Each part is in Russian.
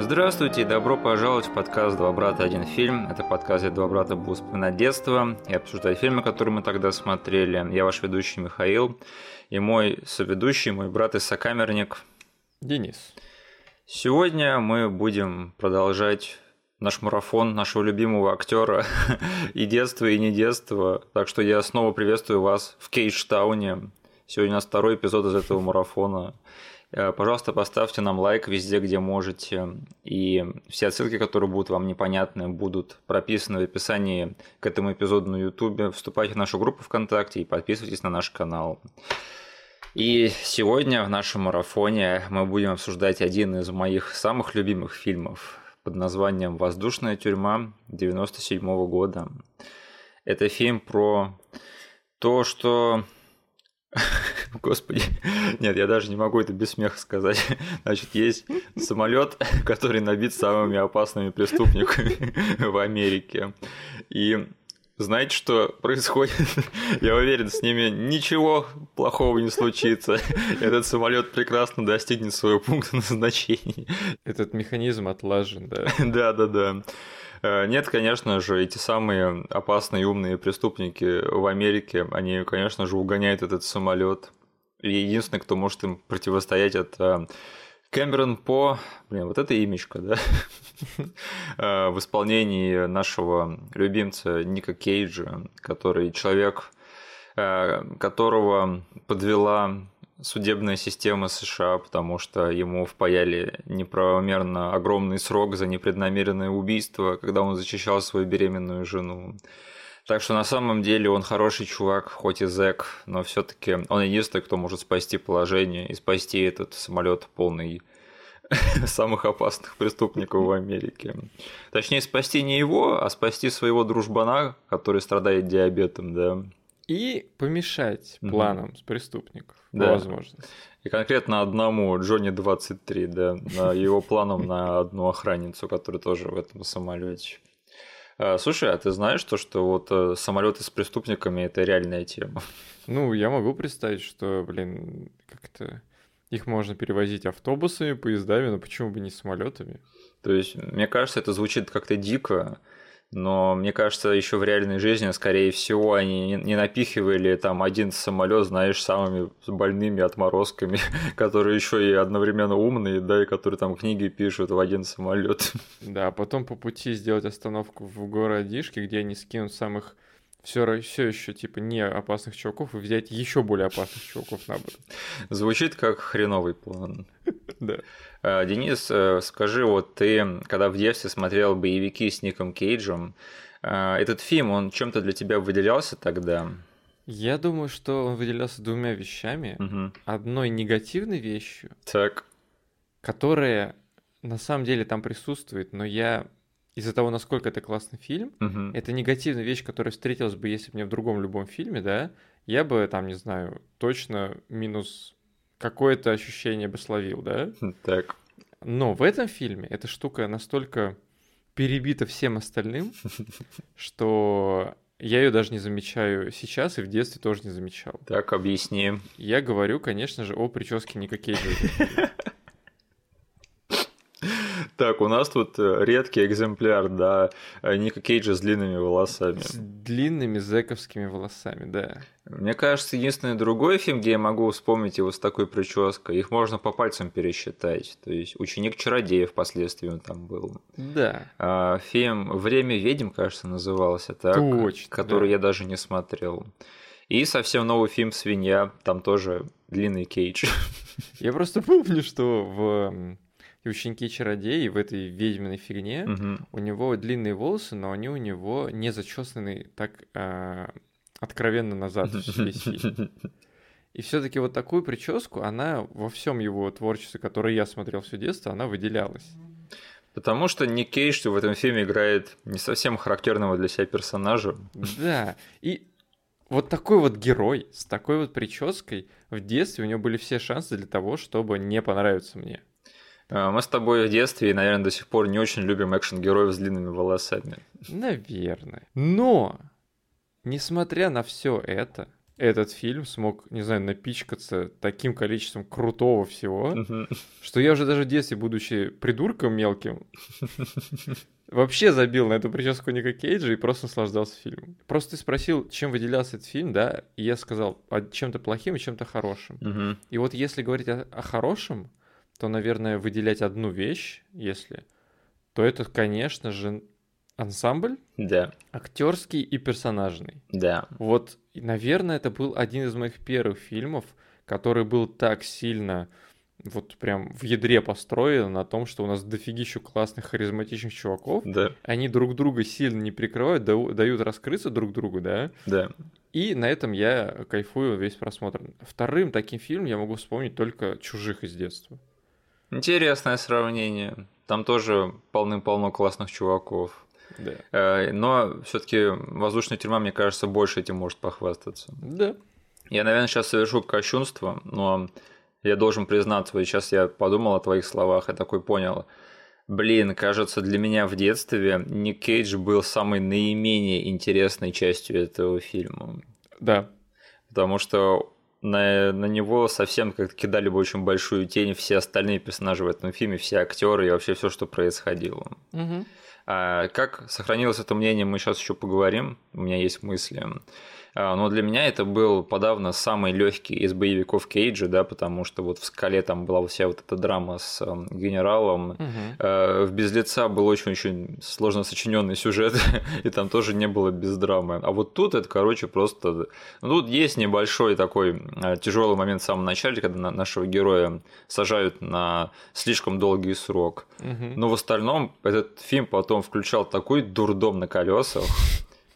Здравствуйте и добро пожаловать в подкаст «Два брата. Один фильм». Это подкаст, где два брата будут вспоминать детство и обсуждать фильмы, которые мы тогда смотрели. Я ваш ведущий Михаил и мой соведущий, мой брат и сокамерник Денис. Сегодня мы будем продолжать наш марафон нашего любимого актера и детства, и не детства. Так что я снова приветствую вас в Кейдж-тауне. Сегодня у нас второй эпизод из этого марафона. Э, пожалуйста, поставьте нам лайк везде, где можете. И все ссылки, которые будут вам непонятны, будут прописаны в описании к этому эпизоду на YouTube. Вступайте в нашу группу ВКонтакте и подписывайтесь на наш канал. И сегодня в нашем марафоне мы будем обсуждать один из моих самых любимых фильмов под названием «Воздушная тюрьма» 97 года. Это фильм про то, что Господи, нет, я даже не могу это без смеха сказать. Значит, есть самолет, который набит самыми опасными преступниками в Америке. И знаете, что происходит? Я уверен, с ними ничего плохого не случится. Этот самолет прекрасно достигнет своего пункта назначения. Этот механизм отлажен, да? Да, да, да. Э, нет, конечно же, эти самые опасные и умные преступники в Америке, они, конечно же, угоняют этот самолет. И единственный, кто может им противостоять, это Кэмерон По, блин, вот это имечко, да, э, в исполнении нашего любимца Ника Кейджа, который человек, э, которого подвела судебная система США, потому что ему впаяли неправомерно огромный срок за непреднамеренное убийство, когда он защищал свою беременную жену. Так что на самом деле он хороший чувак, хоть и зэк, но все-таки он единственный, кто может спасти положение и спасти этот самолет полный самых опасных преступников в Америке. Точнее, спасти не его, а спасти своего дружбана, который страдает диабетом, да. И помешать планам с преступников да. возможно. И конкретно одному Джонни 23, да, его планом на одну охранницу, которая тоже в этом самолете. А, слушай, а ты знаешь то, что вот э, самолеты с преступниками это реальная тема? Ну, я могу представить, что, блин, как-то их можно перевозить автобусами, поездами, но почему бы не самолетами? То есть, мне кажется, это звучит как-то дико, но мне кажется, еще в реальной жизни, скорее всего, они не напихивали там один самолет, знаешь, самыми больными отморозками, которые еще и одновременно умные, да, и которые там книги пишут в один самолет. Да, а потом по пути сделать остановку в городишке, где они скинут самых все, все еще типа не опасных чуваков и взять еще более опасных чуваков на борт. Звучит как хреновый план. Да. А, Денис, э, скажи, вот ты, когда в детстве смотрел боевики с Ником Кейджем, а, этот фильм, он чем-то для тебя выделялся тогда? Я думаю, что он выделялся двумя вещами. Угу. Одной негативной вещью, так. которая на самом деле там присутствует, но я из-за того, насколько это классный фильм, угу. это негативная вещь, которая встретилась бы, если бы мне в другом любом фильме, да, я бы там, не знаю, точно минус какое-то ощущение бы словил, да? Так. Но в этом фильме эта штука настолько перебита всем остальным, что я ее даже не замечаю сейчас и в детстве тоже не замечал. Так, объясни. Я говорю, конечно же, о прическе Ника Кейджа. Так, у нас тут э, редкий экземпляр, да, э, Ника Кейджа с длинными волосами. С длинными зэковскими волосами, да. Мне кажется, единственный другой фильм, где я могу вспомнить его с такой прической, их можно по пальцам пересчитать. То есть «Ученик чародея» впоследствии он там был. Да. А, фильм «Время ведьм», кажется, назывался так. Точно, Который да. я даже не смотрел. И совсем новый фильм «Свинья», там тоже длинный Кейдж. Я просто помню, что в и ученики чародеи в этой ведьминой фигне, Мгм. у него длинные волосы, но они у него не зачесаны так а, откровенно назад весь фильм. И все-таки вот такую прическу, она во всем его творчестве, которое я смотрел все детство, она выделялась. Потому что Ник Кейдж в этом фильме играет не совсем характерного для себя персонажа. Да, и вот такой вот герой с такой вот прической в детстве у него были все шансы для того, чтобы не понравиться мне. А, Мы с тобой в детстве и, наверное, до сих пор не очень любим экшен-героев с длинными волосами. Наверное. Но, несмотря на все это, этот фильм смог, не знаю, напичкаться таким количеством крутого всего, что я уже даже в детстве, будучи придурком мелким, вообще забил на эту прическу Ника Кейджа и просто наслаждался фильмом. Просто ты спросил, чем выделялся этот фильм, да, и я сказал, а чем-то плохим и чем-то хорошим. И вот если говорить о, о хорошем, то, наверное, выделять одну вещь, если, то это, конечно же, ансамбль, Да, актерский и персонажный. да. Вот, наверное, это был один из моих первых фильмов, который был так сильно вот прям в ядре построен на том, что у нас дофигищу классных харизматичных чуваков, Да, они друг друга сильно не прикрывают, дают раскрыться друг другу, да, да. и на этом я кайфую весь просмотр. Вторым таким фильмом я могу вспомнить только «Чужих» из детства. Интересное сравнение. Там тоже полным-полно классных чуваков. Да. Э, Но все-таки воздушная тюрьма, мне кажется, больше этим может похвастаться. Да. Я, наверное, сейчас совершу кощунство, но я должен признаться, вот сейчас я подумал о твоих словах и такой понял. Блин, кажется, для меня в детстве Ник Кейдж был самой наименее интересной частью этого фильма. Да. Потому что на, на него совсем как-то кидали бы очень большую тень все остальные персонажи в этом фильме, все актеры и вообще все, что происходило. Мгм. А как сохранилось это мнение, мы сейчас еще поговорим. У меня есть мысли. А, Но для меня это был подавно самый легкий из боевиков Кейджа, да, потому что вот в скале там была вся вот эта драма с эм, генералом. Э, В без лица был очень-очень сложно сочиненный сюжет, и там тоже не было без драмы. А вот тут это, короче, просто. Ну, тут есть небольшой такой тяжелый момент в самом начале, когда на- нашего героя сажают на слишком долгий срок. Мгм. Но в остальном этот фильм потом включал такой дурдом на колесах.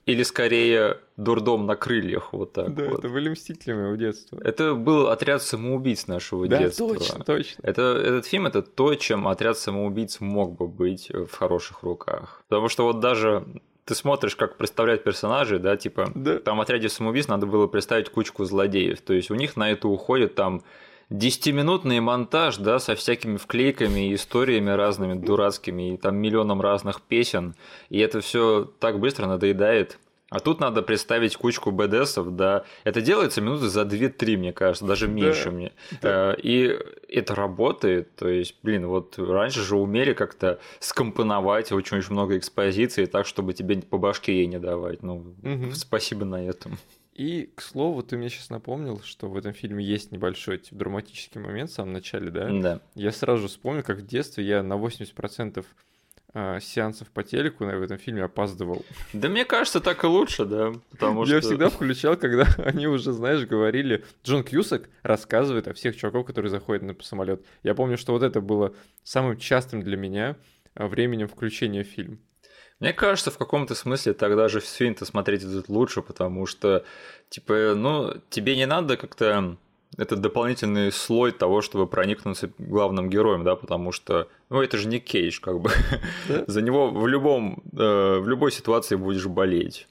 Или скорее дурдом на крыльях, вот так Да, вот. это были мстители моего детства. Это был отряд самоубийц нашего Да, детства. точно, точно. Это, этот фильм это то, чем отряд самоубийц мог бы быть в хороших руках. Потому что вот даже ты смотришь, как представляют персонажей, да, типа, Да. там в отряде самоубийц надо было представить кучку злодеев. То есть у них на это уходит там 10-минутный монтаж, да, со всякими вклейками и историями разными дурацкими, и там миллионом разных песен. И это все так быстро надоедает. А тут надо представить кучку БДСов, да. Это делается минуты за 2-3, мне кажется, даже меньше мне. Э, И это работает. То есть, блин, вот раньше же умели как-то скомпоновать очень-очень много экспозиции так, чтобы тебе по башке ей не давать. Ну, спасибо на этом. И, к слову, ты мне сейчас напомнил, что в этом фильме есть небольшой типа, драматический момент в самом начале, да? Да. Я сразу же вспомнил, как в детстве я на 80% а, сеансов по телеку на- в этом фильме опаздывал. Да мне кажется, так и лучше, да. Потому я что... всегда включал, когда они уже, знаешь, говорили... Джон Кьюсак рассказывает о всех чуваков, которые заходят на самолет. Я помню, что вот это было самым частым для меня а, временем включения в фильм. Мне кажется, в каком-то смысле тогда же фильм-то смотреть этот лучше, потому что, типа, ну, тебе не надо как-то это дополнительный слой того, чтобы проникнуться главным героем, да, потому что, ну, это же не Кейдж, как бы. Да. За него в любом, э, в любой ситуации будешь болеть.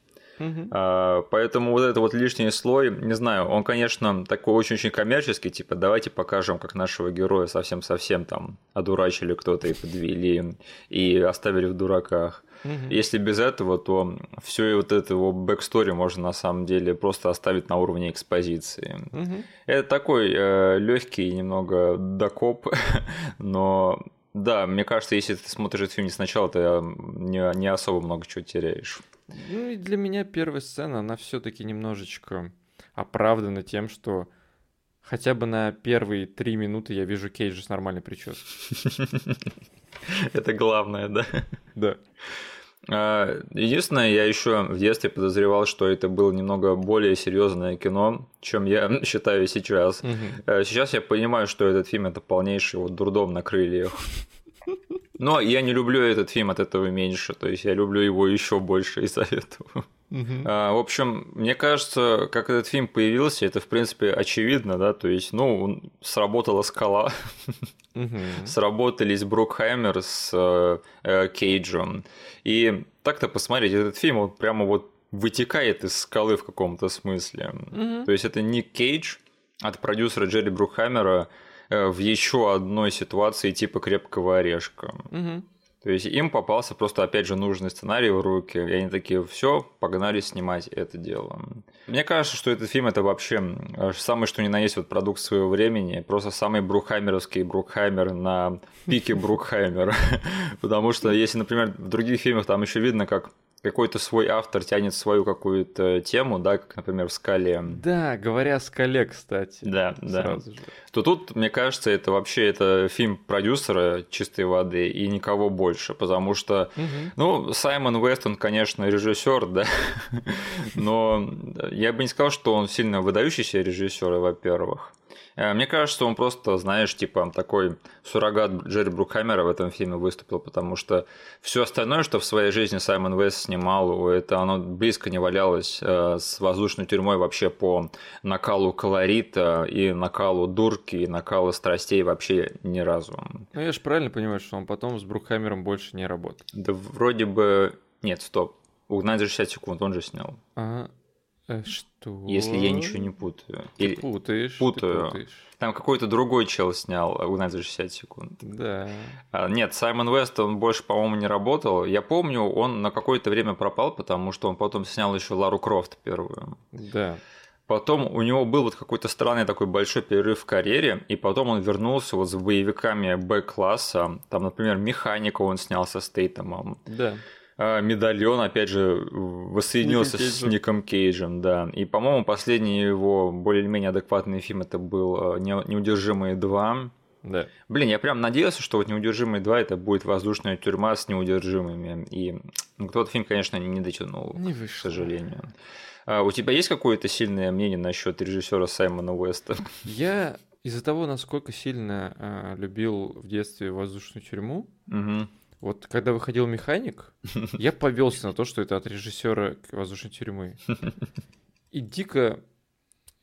А, Поэтому вот этот вот лишний слой, не знаю, он, конечно, такой очень-очень коммерческий, типа, давайте покажем, как нашего героя совсем-совсем там одурачили кто-то и подвели, и оставили в дураках. Мгм. Если без этого, то все вот это его backstory можно на самом деле просто оставить на уровне экспозиции. Мгм. Это такой легкий немного докоп, но да, мне кажется, если ты смотришь этот фильм не сначала, ты э, не, не особо много чего теряешь. Ну и для меня первая сцена, она все-таки немножечко оправдана тем, что хотя бы на первые три минуты я вижу Кейджа с нормальной прической. Это главное, да. Да. А, Единственное, я еще в детстве подозревал, что это было немного более серьезное кино, чем я считаю сейчас. Э, Сейчас я понимаю, что этот фильм это полнейший вот дурдом на крыльях. Но я не люблю этот фильм от этого меньше, то есть я люблю его еще больше из-за этого. Мгм. А, В общем, мне кажется, как этот фильм появился, это в принципе очевидно, да, то есть, ну, он- сработала скала, Мгм. сработались Брукхаймер с э, э, Кейджем. И так-то посмотреть, этот фильм вот прямо вот вытекает из скалы в каком-то смысле. Мгм. То есть это Ник Кейдж от продюсера Джерри Брукхаймера э, в еще одной ситуации типа крепкого орешка. Мгм. То есть им попался просто, опять же, нужный сценарий в руки, и они такие, все, погнали снимать это дело. Мне кажется, что этот фильм это вообще самый что ни на есть вот продукт своего времени, просто самый брухаймеровский Брукхаймер на пике Брукхаймера. Потому что если, например, в других фильмах там еще видно, как какой-то свой автор тянет свою какую-то тему, да, как, например, в «Скале». Да, говоря о «Скале», кстати. Да, да. Же. То тут, мне кажется, это вообще это фильм продюсера чистой воды и никого больше, потому что, угу. ну, Саймон Уэст, он, конечно, режиссер, да, но я бы не сказал, что он сильно выдающийся режиссер, во-первых. Э, мне кажется, что он просто, знаешь, типа такой суррогат Джерри Брукхаймера в этом фильме выступил, потому что все остальное, что в своей жизни Саймон Вест снимал, это оно близко не валялось э, с воздушной тюрьмой вообще по накалу колорита и накалу дурки и накалу страстей вообще ни разу. Ну я же правильно понимаю, что он потом с Брукхаймером больше не работает. Да вроде бы... Нет, стоп. Угнать за 60 секунд он же снял. Ага. Э, что? Если я ничего не путаю. Ты Или... путаешь. Путаю. Ты путаешь. Там какой-то другой чел снял «Угнать за 60 секунд». Да. А, нет, Саймон Вест, он больше, по-моему, не работал. Я помню, он на какое-то время пропал, потому что он потом снял еще Лару Крофт первую. Да. Потом у него был вот какой-то странный такой большой перерыв в карьере, и потом он вернулся вот с боевиками Б-класса. Там, например, «Механика» он снял со Стейтемом. Да. А, медальон, опять же, воссоединился с Ником Кейджем, да. И, по-моему, последний его более-менее адекватный фильм это был а, «Неудержимые 2». Да. Блин, я прям надеялся, что вот «Неудержимые 2» это будет воздушная тюрьма с неудержимыми. И ну, тот фильм, конечно, не дотянул, не к сожалению. А у тебя есть какое-то сильное мнение насчет режиссера Саймона Уэста? Я из-за того, насколько сильно а, любил в детстве воздушную тюрьму, угу. Вот когда выходил механик, я повелся на то, что это от режиссера воздушной тюрьмы. И дико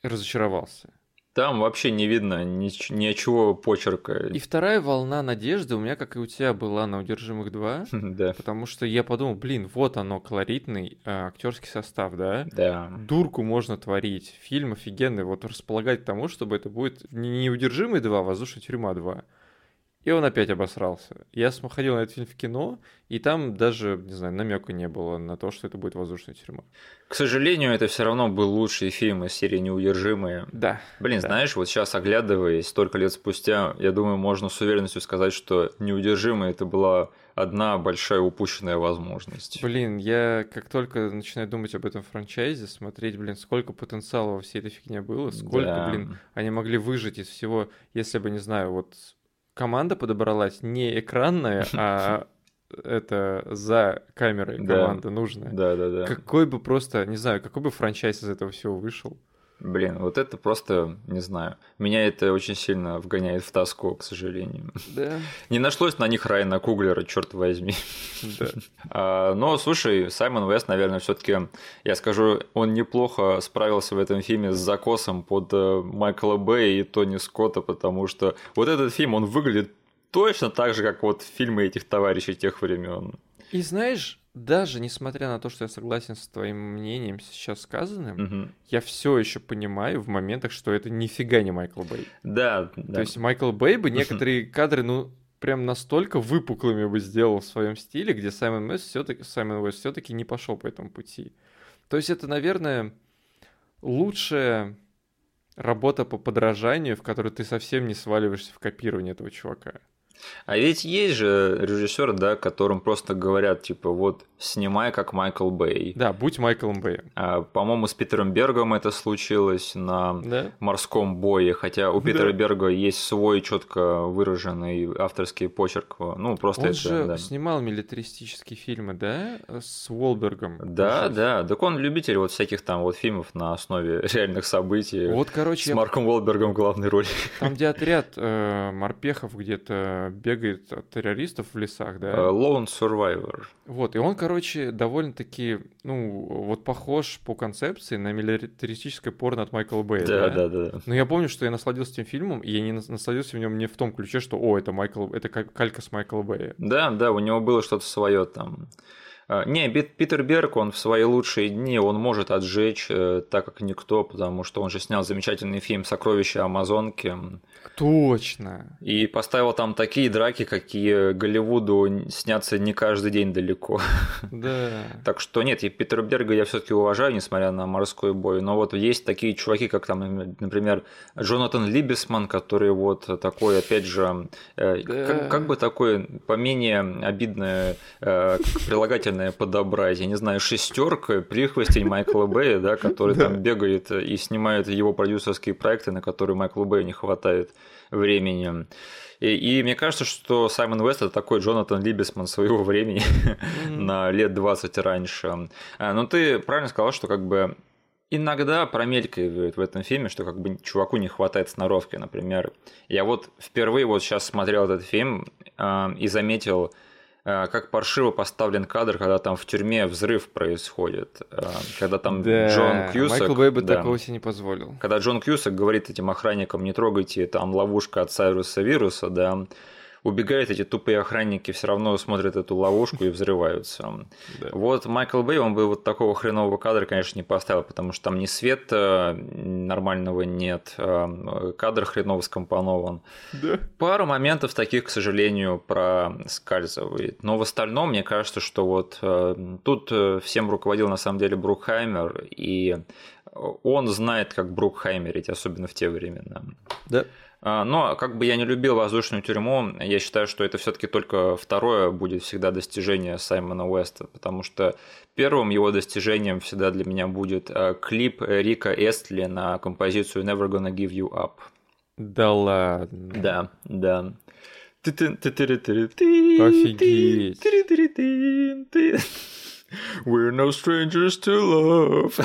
разочаровался. Там вообще не видно ни, ни чего почерка. И вторая волна надежды у меня, как и у тебя, была на «Удержимых 2», да. потому что я подумал, блин, вот оно, колоритный а, актерский состав, да? Да. Дурку можно творить, фильм офигенный, вот располагать к тому, чтобы это будет не «Неудержимый 2», а «Воздушная тюрьма 2». И он опять обосрался. Я ходил на этот фильм в кино, и там даже, не знаю, намека не было на то, что это будет воздушная тюрьма. К сожалению, это все равно был лучший фильм из серии «Неудержимые». Да. Блин, да. знаешь, вот сейчас оглядываясь, столько лет спустя, я думаю, можно с уверенностью сказать, что «Неудержимые» это была одна большая упущенная возможность. Блин, я как только начинаю думать об этом франчайзе, смотреть, блин, сколько потенциала во всей этой фигне было, сколько, да. блин, они могли выжить из всего, если бы, не знаю, вот команда подобралась не экранная, а это за камерой команда нужная. Да, да, да. Какой бы просто, не знаю, какой бы франчайз из этого всего вышел. Блин, вот это просто, не знаю, меня это очень сильно вгоняет в тоску, к сожалению. Да. Не нашлось на них Райана Куглера, черт возьми. Да. А, но, слушай, Саймон Вест, наверное, все таки я скажу, он неплохо справился в этом фильме с закосом под э, Майкла Бэя и Тони Скотта, потому что вот этот фильм, он выглядит точно так же, как вот фильмы этих товарищей тех времен. И знаешь, даже несмотря на то, что я согласен с твоим мнением сейчас сказанным, угу. я все еще понимаю в моментах, что это нифига не Майкл Бэй. Да, да. То есть Майкл Бэй бы некоторые кадры, ну, прям настолько выпуклыми бы сделал в своем стиле, где Саймон Уэст все-таки Саймон Уэст все-таки не пошел по этому пути. То есть это, наверное, лучшая работа по подражанию, в которой ты совсем не сваливаешься в копирование этого чувака. А ведь есть же режиссеры, да, которым просто говорят, типа, вот, снимай как Майкл Бэй. Да, будь Майклом Бэем. А, по-моему, с Питером Бергом это случилось на да? морском бое, хотя у Питера да. Берга есть свой четко выраженный авторский почерк. Ну, просто он это, же да. снимал милитаристические фильмы, да, с Уолбергом. Да, кажется. да. Так он любитель вот всяких там вот фильмов на основе реальных событий. Вот, короче. С Марком Уолбергом в главной роли. Там, где отряд э, морпехов где-то бегает от террористов в лесах, да? Uh, Lone Survivor. Вот, и он, короче, довольно-таки, ну, вот похож по концепции на милитаристическое порно от Майкла Бэя, да? Да, да, да. Но я помню, что я насладился этим фильмом, и я не насладился в нем не в том ключе, что, о, это Майкл, это калька с Майкла Бэя. Да, да, у него было что-то свое там. А, не, Питер Берг, он в свои лучшие дни, он может отжечь, э, так как никто, потому что он же снял замечательный фильм «Сокровища Амазонки». Точно. И поставил там такие драки, какие Голливуду снятся не каждый день далеко. Да. Так что нет, и Питера Берга я все таки уважаю, несмотря на морской бой. Но вот есть такие чуваки, как там, например, Джонатан Либесман, который вот такой, опять же, э, да. как, как бы такой поменее обидное э, прилагательное подобрать. Я не знаю, шестерка, прихвостень Майкла Бэя, да, который там бегает и снимает его продюсерские проекты, на которые Майклу Бэю не хватает времени. И, и мне кажется, что Саймон Вест это такой Джонатан Либесман своего времени mm-hmm. на лет 20 раньше. А, но ты правильно сказал, что как бы иногда промелькивает в этом фильме, что как бы чуваку не хватает сноровки, например. Я вот впервые вот сейчас смотрел этот фильм э, и заметил как паршиво поставлен кадр, когда там в тюрьме взрыв происходит, э, когда там да, Джон Кьюсак... Майкл Бэй бы да, такого себе не позволил. Когда Джон Кьюсак говорит этим охранникам, не трогайте, там ловушка от Сайруса Вируса, да, убегают эти тупые охранники, все равно смотрят эту ловушку и взрываются. Да. Вот Майкл Бэй, он бы вот такого хренового кадра, конечно, не поставил, потому что там ни света нормального нет, а, кадр хреново скомпонован. Да. Пару моментов таких, к сожалению, проскальзывает. Но в остальном, мне кажется, что вот э, тут э, всем руководил на самом деле Брукхаймер, и он знает, как Брукхаймерить, особенно в те времена. Да. А, но как бы я не любил воздушную тюрьму, я считаю, что это все-таки только второе будет всегда достижение Саймона Уэста, потому что первым его достижением всегда для меня будет а, клип Рика Эстли на композицию Never Gonna Give You Up. Да ладно. Да, да. Офигеть. We're no strangers to love.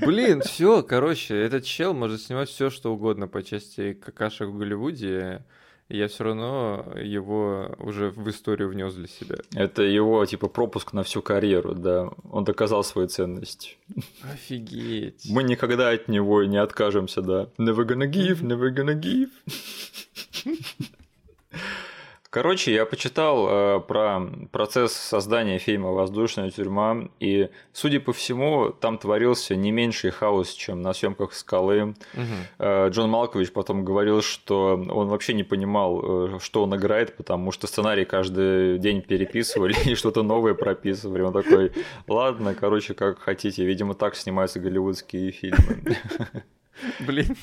Блин, все, короче, этот чел может снимать все, что угодно по части какашек в Голливуде. Я все равно его уже в историю внес для себя. Это его типа пропуск на всю карьеру, да. Он доказал свою ценность. Офигеть. Мы никогда от него не откажемся, да. Never gonna give, never gonna give. Короче, я почитал э, про процесс создания фильма «Воздушная тюрьма», и, судя по всему, там творился не меньший хаос, чем на съемках «Скалы». Угу. Э, Джон Малкович потом говорил, что он вообще не понимал, э, что он играет, потому что сценарий каждый день переписывали и что-то новое прописывали. Он такой, ладно, короче, как хотите. Видимо, так снимаются голливудские фильмы. Блин.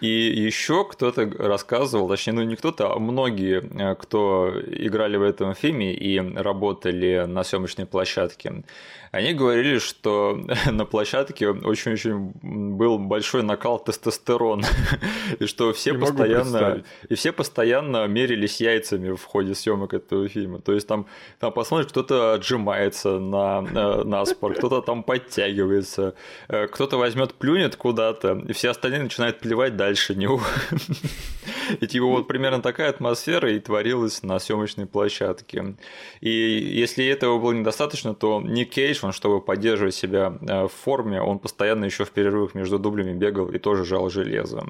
И еще кто-то рассказывал, точнее, ну не кто-то, а многие, э, кто играли в этом фильме и работали на съемочной площадке, они говорили, что на площадке очень-очень был большой накал тестостерона, и что все Не постоянно и все постоянно мерились яйцами в ходе съемок этого фильма. То есть там, там посмотришь, кто-то отжимается на, э, на спорт, кто-то там подтягивается, э, кто-то возьмет плюнет куда-то, и все остальные начинают плевать дальше него. И типа вот примерно такая атмосфера и творилась на съемочной площадке. И если этого было недостаточно, то Ник Кейдж, он, чтобы поддерживать себя э, в форме, он постоянно еще в перерывах между дублями бегал и тоже жал железо.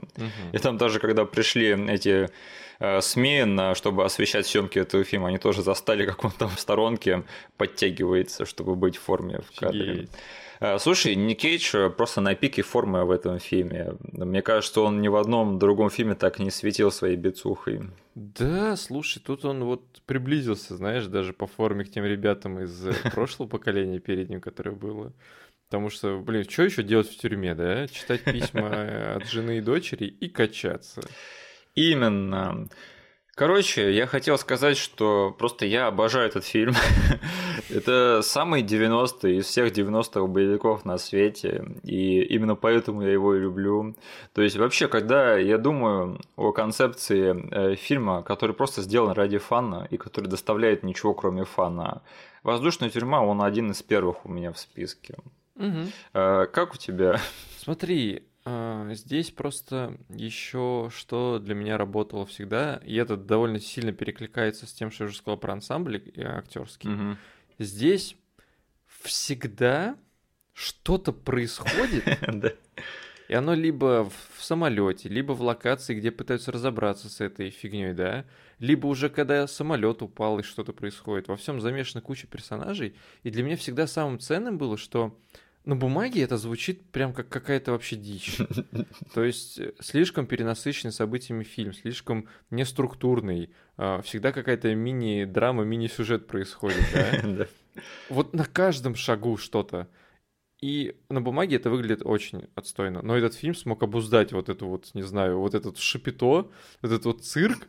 И там даже когда пришли эти э, СМИ, чтобы освещать съемки этого фильма, они тоже застали, как он там в сторонке подтягивается, чтобы быть в форме в кадре. Офигеть. Э, слушай, Ник Кейдж э, просто на пике формы в этом фильме. Мне кажется, он ни в одном другом фильме так не светил своей бицухой. Да, слушай, тут он вот приблизился, знаешь, даже по форме к тем ребятам из э, прошлого поколения перед ним, которое было. Потому что, блин, что еще делать в тюрьме, да? Читать письма от жены и дочери и качаться. Именно. Короче, я хотел сказать, что просто я обожаю этот фильм. Это самый 90-й из всех 90-х боевиков на свете, и именно поэтому я его и люблю. То есть вообще, когда я думаю о концепции э, фильма, который просто сделан ради фана и который доставляет ничего кроме фана, «Воздушная тюрьма» он один из первых у меня в списке. Угу. Как у тебя? Смотри, здесь просто еще что для меня работало всегда, и это довольно сильно перекликается с тем, что я уже сказал про ансамбль актерский. Угу. Здесь всегда что-то происходит, И оно либо в самолете, либо в локации, где пытаются разобраться с этой фигней, да, либо уже когда самолет упал и что-то происходит. Во всем замешана куча персонажей. И для меня всегда самым ценным было, что на бумаге это звучит прям как какая-то вообще дичь. То есть э, слишком перенасыщенный событиями фильм, слишком неструктурный. А, всегда какая-то мини-драма, мини-сюжет происходит, да? Вот на каждом шагу что-то. И на бумаге это выглядит очень отстойно. Но этот фильм смог обуздать вот эту вот, не знаю, вот этот шапито, этот вот цирк,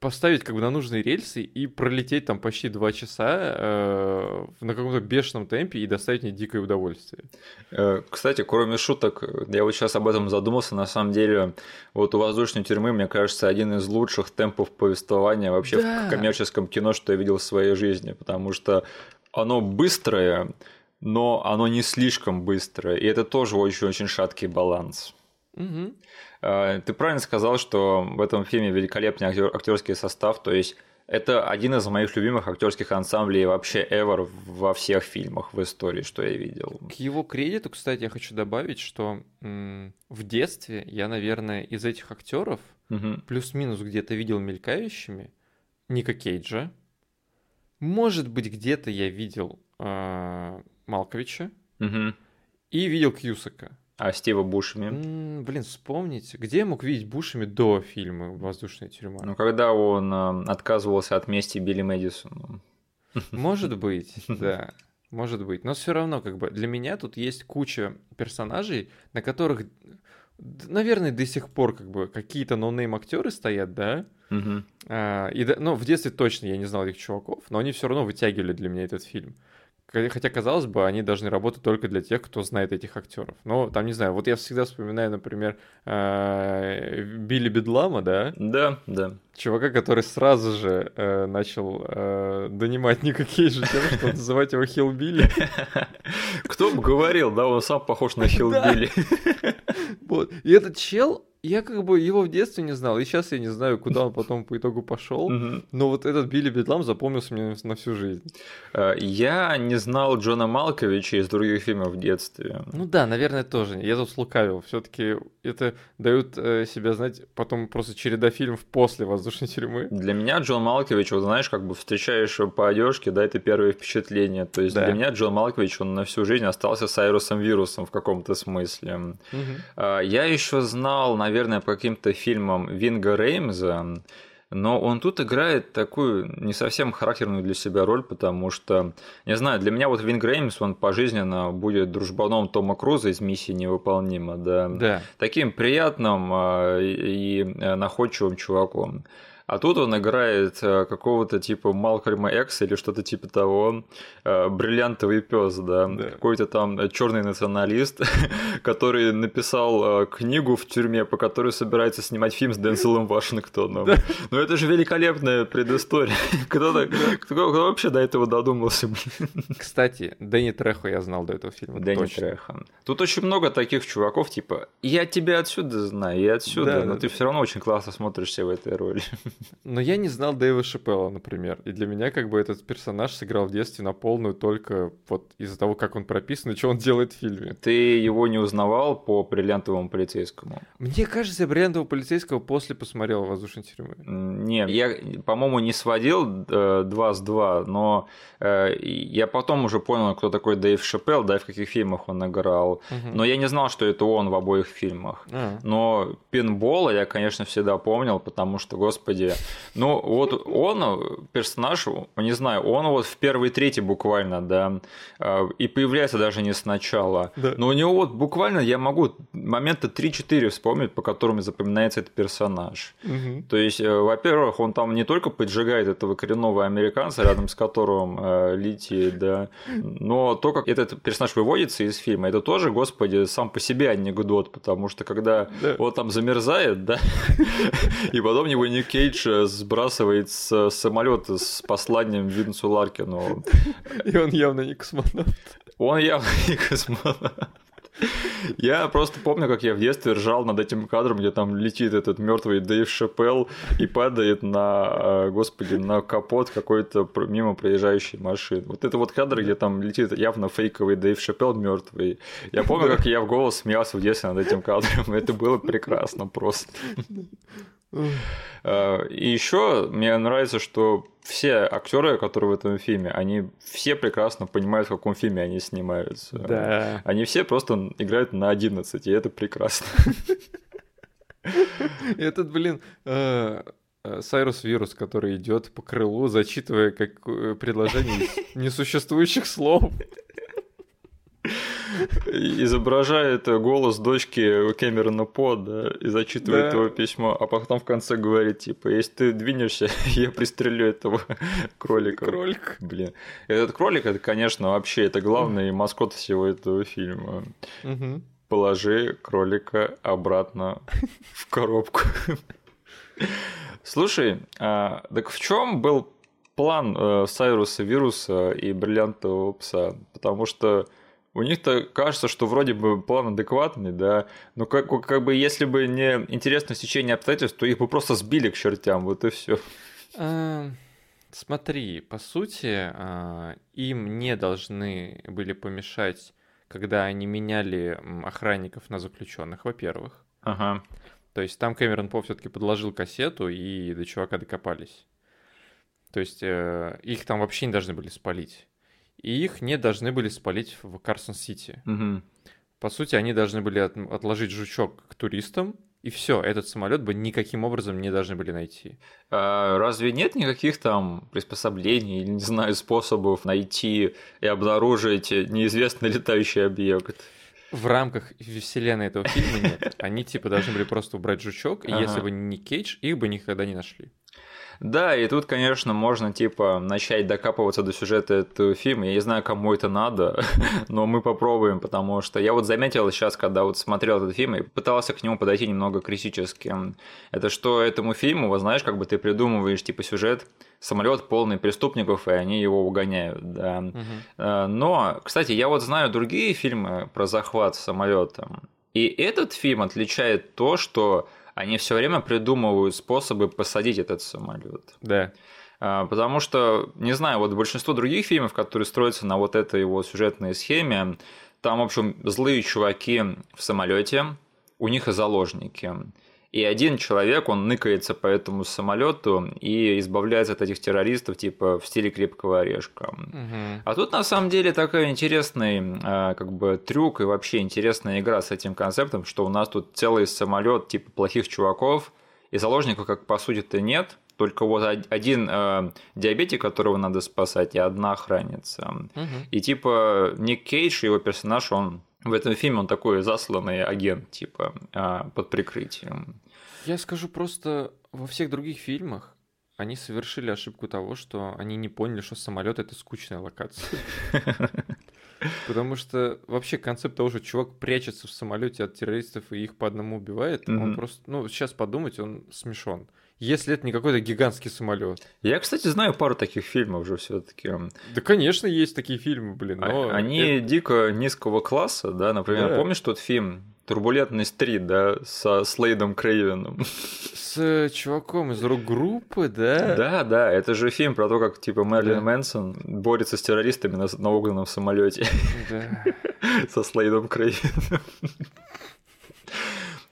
поставить как бы на нужные рельсы и пролететь там почти два часа э, на каком-то бешеном темпе и доставить мне дикое удовольствие. Э, кстати, кроме шуток, я вот сейчас об этом задумался, на самом деле, вот у «Воздушной тюрьмы», мне кажется, один из лучших темпов повествования вообще да. в коммерческом кино, что я видел в своей жизни, потому что оно быстрое, но оно не слишком быстрое, и это тоже очень-очень шаткий баланс. Угу. Ты правильно сказал, что в этом фильме великолепный актер, актерский состав, то есть это один из моих любимых актерских ансамблей вообще ever во всех фильмах в истории, что я видел. К его кредиту, кстати, я хочу добавить, что м- в детстве я, наверное, из этих актеров угу. плюс-минус где-то видел мелькающими Ника Кейджа. Может быть, где-то я видел э- Малковича угу. и видел Кьюсака. А Стива Бушеми? М, блин, вспомните, где я мог видеть Бушеми до фильма «Воздушная тюрьма»? Ну, когда он э, отказывался от мести Билли Мэдисону. Может быть, да. Может быть. Но все равно, как бы, для меня тут есть куча персонажей, на которых, наверное, до сих пор, как бы, какие-то no-name актеры стоят, да? Угу. А, и, ну, в детстве точно я не знал этих чуваков, но они все равно вытягивали для меня этот фильм. Хотя, казалось бы, они должны работать только для тех, кто знает этих актеров. Но там, не знаю, вот я всегда вспоминаю, например, э, Билли Бедлама, да? Да, да. Чувака, который сразу же э, начал э, донимать Ника Кейджа тем, что называть его Хилл-Билли. Кто бы говорил, да, он сам похож на Хилл-Билли. Вот. И этот чел, я как бы его в детстве не знал, и сейчас я не знаю, куда он потом по итогу пошел, но вот этот Билли Бедлам запомнился мне на всю жизнь. Э, я не знал Джона Малковича из других фильмов в детстве. Ну да, наверное, тоже. Я тут слукавил. Все-таки это дают э, себя знать потом просто череда фильмов после воздушной тюрьмы. Для меня Джон Малкович, вот знаешь, как бы встречаешь по одежке, да, это первое впечатление. То есть да. для меня Джон Малкович, он на всю жизнь остался Сайрусом Вирусом в каком-то смысле. Угу. Я еще знал, наверное, наверное, по каким-то фильмам Винга Реймза, но он тут играет такую не совсем характерную для себя роль, потому что, не знаю, для меня вот Винг Реймс, он пожизненно будет дружбаном Тома Круза из «Миссии невыполнима», да, да. таким приятным а, и находчивым чуваком. А тут он играет э, какого-то типа Малкольма Экса или что-то типа того, э, бриллиантовый пес, да, да. какой-то там черный националист, который написал э, книгу в тюрьме, по которой собирается снимать фильм с Денселом Вашингтоном. Да. Ну это же великолепная предыстория. Кто, кто, кто вообще до этого додумался? Кстати, Дэнни Трехо я знал до этого фильма. Дэнни точно. Трехо. Тут очень много таких чуваков, типа, я тебя отсюда знаю, я отсюда, да, но да, ты да. все равно очень классно смотришься в этой роли. Но я не знал Дэйва Шапелла, например. И для меня как бы этот персонаж сыграл в детстве на полную только вот из-за того, как он прописан и что он делает в фильме. Ты его не узнавал по бриллиантовому полицейскому? Мне кажется, я бриллиантового полицейского после посмотрел «Воздушной тюрьмы». Нет, я, по-моему, не сводил э, два с два, но э, я потом уже понял, кто такой Дэйв Шапелл, да, и в каких фильмах он играл. Угу. Но я не знал, что это он в обоих фильмах. А. Но пинбола я, конечно, всегда помнил, потому что, господи, ну, вот он, персонаж, не знаю, он вот в первой трети буквально, да, а, и появляется даже не сначала. Да. Но у него вот буквально я могу момента 3-4 вспомнить, по которым запоминается этот персонаж. Угу. То есть, э, во-первых, он там не только поджигает этого коренного американца, рядом с которым э, летит, да, но то, как этот персонаж выводится из фильма, это тоже, господи, сам по себе анекдот, потому что когда да. он там замерзает, да, и потом его Ник Кейдж Кейдж сбрасывает с самолета с посланием Винсу Ларкину. И он явно не космонавт. Он явно не космонавт. Я просто помню, как я в детстве ржал над этим кадром, где там летит этот мертвый Дэйв Шапел и падает на, э, господи, на капот какой-то мимо проезжающей машины. Вот это вот кадр, где там летит явно фейковый Дэйв Шапел мертвый. Я помню, как я в голос смеялся в детстве над этим кадром. Это было прекрасно просто. Э, и еще мне нравится, что все актеры, которые в этом фильме, они все прекрасно понимают, в каком фильме они снимаются. Да. Они все просто играют на 11, и это прекрасно. Этот, блин, э, э, Сайрус Вирус, который идет по крылу, зачитывая как предложение несуществующих слов изображает голос дочки Кэмерона По, да, и зачитывает да. его письмо, а потом в конце говорит, типа, если ты двинешься, я пристрелю этого кролика. Кролик. Блин. Этот кролик, это, конечно, вообще, это главный маскот всего этого фильма. Угу. Положи кролика обратно в коробку. Слушай, а, так в чем был план э, Сайруса Вируса и Бриллиантового пса? Потому что у них-то кажется, что вроде бы план адекватный, да, но как, как бы если бы не интересное стечение обстоятельств, то их бы просто сбили к чертям, вот и все. А, смотри, по сути, а, им не должны были помешать, когда они меняли охранников на заключенных, во-первых. Ага. То есть там Кэмерон По все-таки подложил кассету, и до чувака докопались. То есть э, их там вообще не должны были спалить и их не должны были спалить в Карсон-Сити. Угу. По сути, они должны были от, отложить жучок к туристам, и все, этот самолет бы никаким образом не должны были найти. А разве нет никаких там приспособлений или, не знаю, способов найти и обнаружить неизвестный летающий объект? В рамках вселенной этого фильма нет. Они типа должны были просто убрать жучок, и ага. если бы не Кейдж, их бы никогда не нашли. Да, и тут, конечно, можно, типа, начать докапываться до сюжета этого фильма. Я не знаю, кому это надо, но мы попробуем, потому что я вот заметил сейчас, когда вот смотрел этот фильм и пытался к нему подойти немного критически. Это что этому фильму, вот знаешь, как бы ты придумываешь, типа, сюжет, самолет полный преступников, и они его угоняют, да. Угу. Но, кстати, я вот знаю другие фильмы про захват самолета. И этот фильм отличает то, что они все время придумывают способы посадить этот самолет. Да. А, потому что, не знаю, вот большинство других фильмов, которые строятся на вот этой его сюжетной схеме, там, в общем, злые чуваки в самолете, у них и заложники. И один человек, он ныкается по этому самолету и избавляется от этих террористов, типа в стиле крепкого орешка. Угу. А тут на самом деле такой интересный а, как бы трюк и вообще интересная игра с этим концептом, что у нас тут целый самолет типа плохих чуваков, и заложников, как по сути-то нет, только вот один э, диабетик, которого надо спасать, и одна охранница. Угу. И типа Ник Кейдж, его персонаж, он в этом фильме он такой засланный агент, типа, а, под прикрытием. Я скажу просто, во всех других фильмах они совершили ошибку того, что они не поняли, что самолет это скучная локация. Потому что вообще концепт того, что чувак прячется в самолете от террористов и их по одному убивает, он просто, ну, сейчас подумать, он смешон если это не какой-то гигантский самолет. Я, кстати, знаю пару таких фильмов уже все-таки. Да, конечно, есть такие фильмы, блин. Но а, Они это... дико низкого класса, да. Например, да. помнишь тот фильм Турбулентность 3, да, со Слейдом Крейвеном. С э, чуваком из рок-группы, да? Да, да, это же фильм про то, как типа Мерлин да. Мэнсон борется с террористами на, на угнанном самолете. Да. Со Слейдом Крейвеном.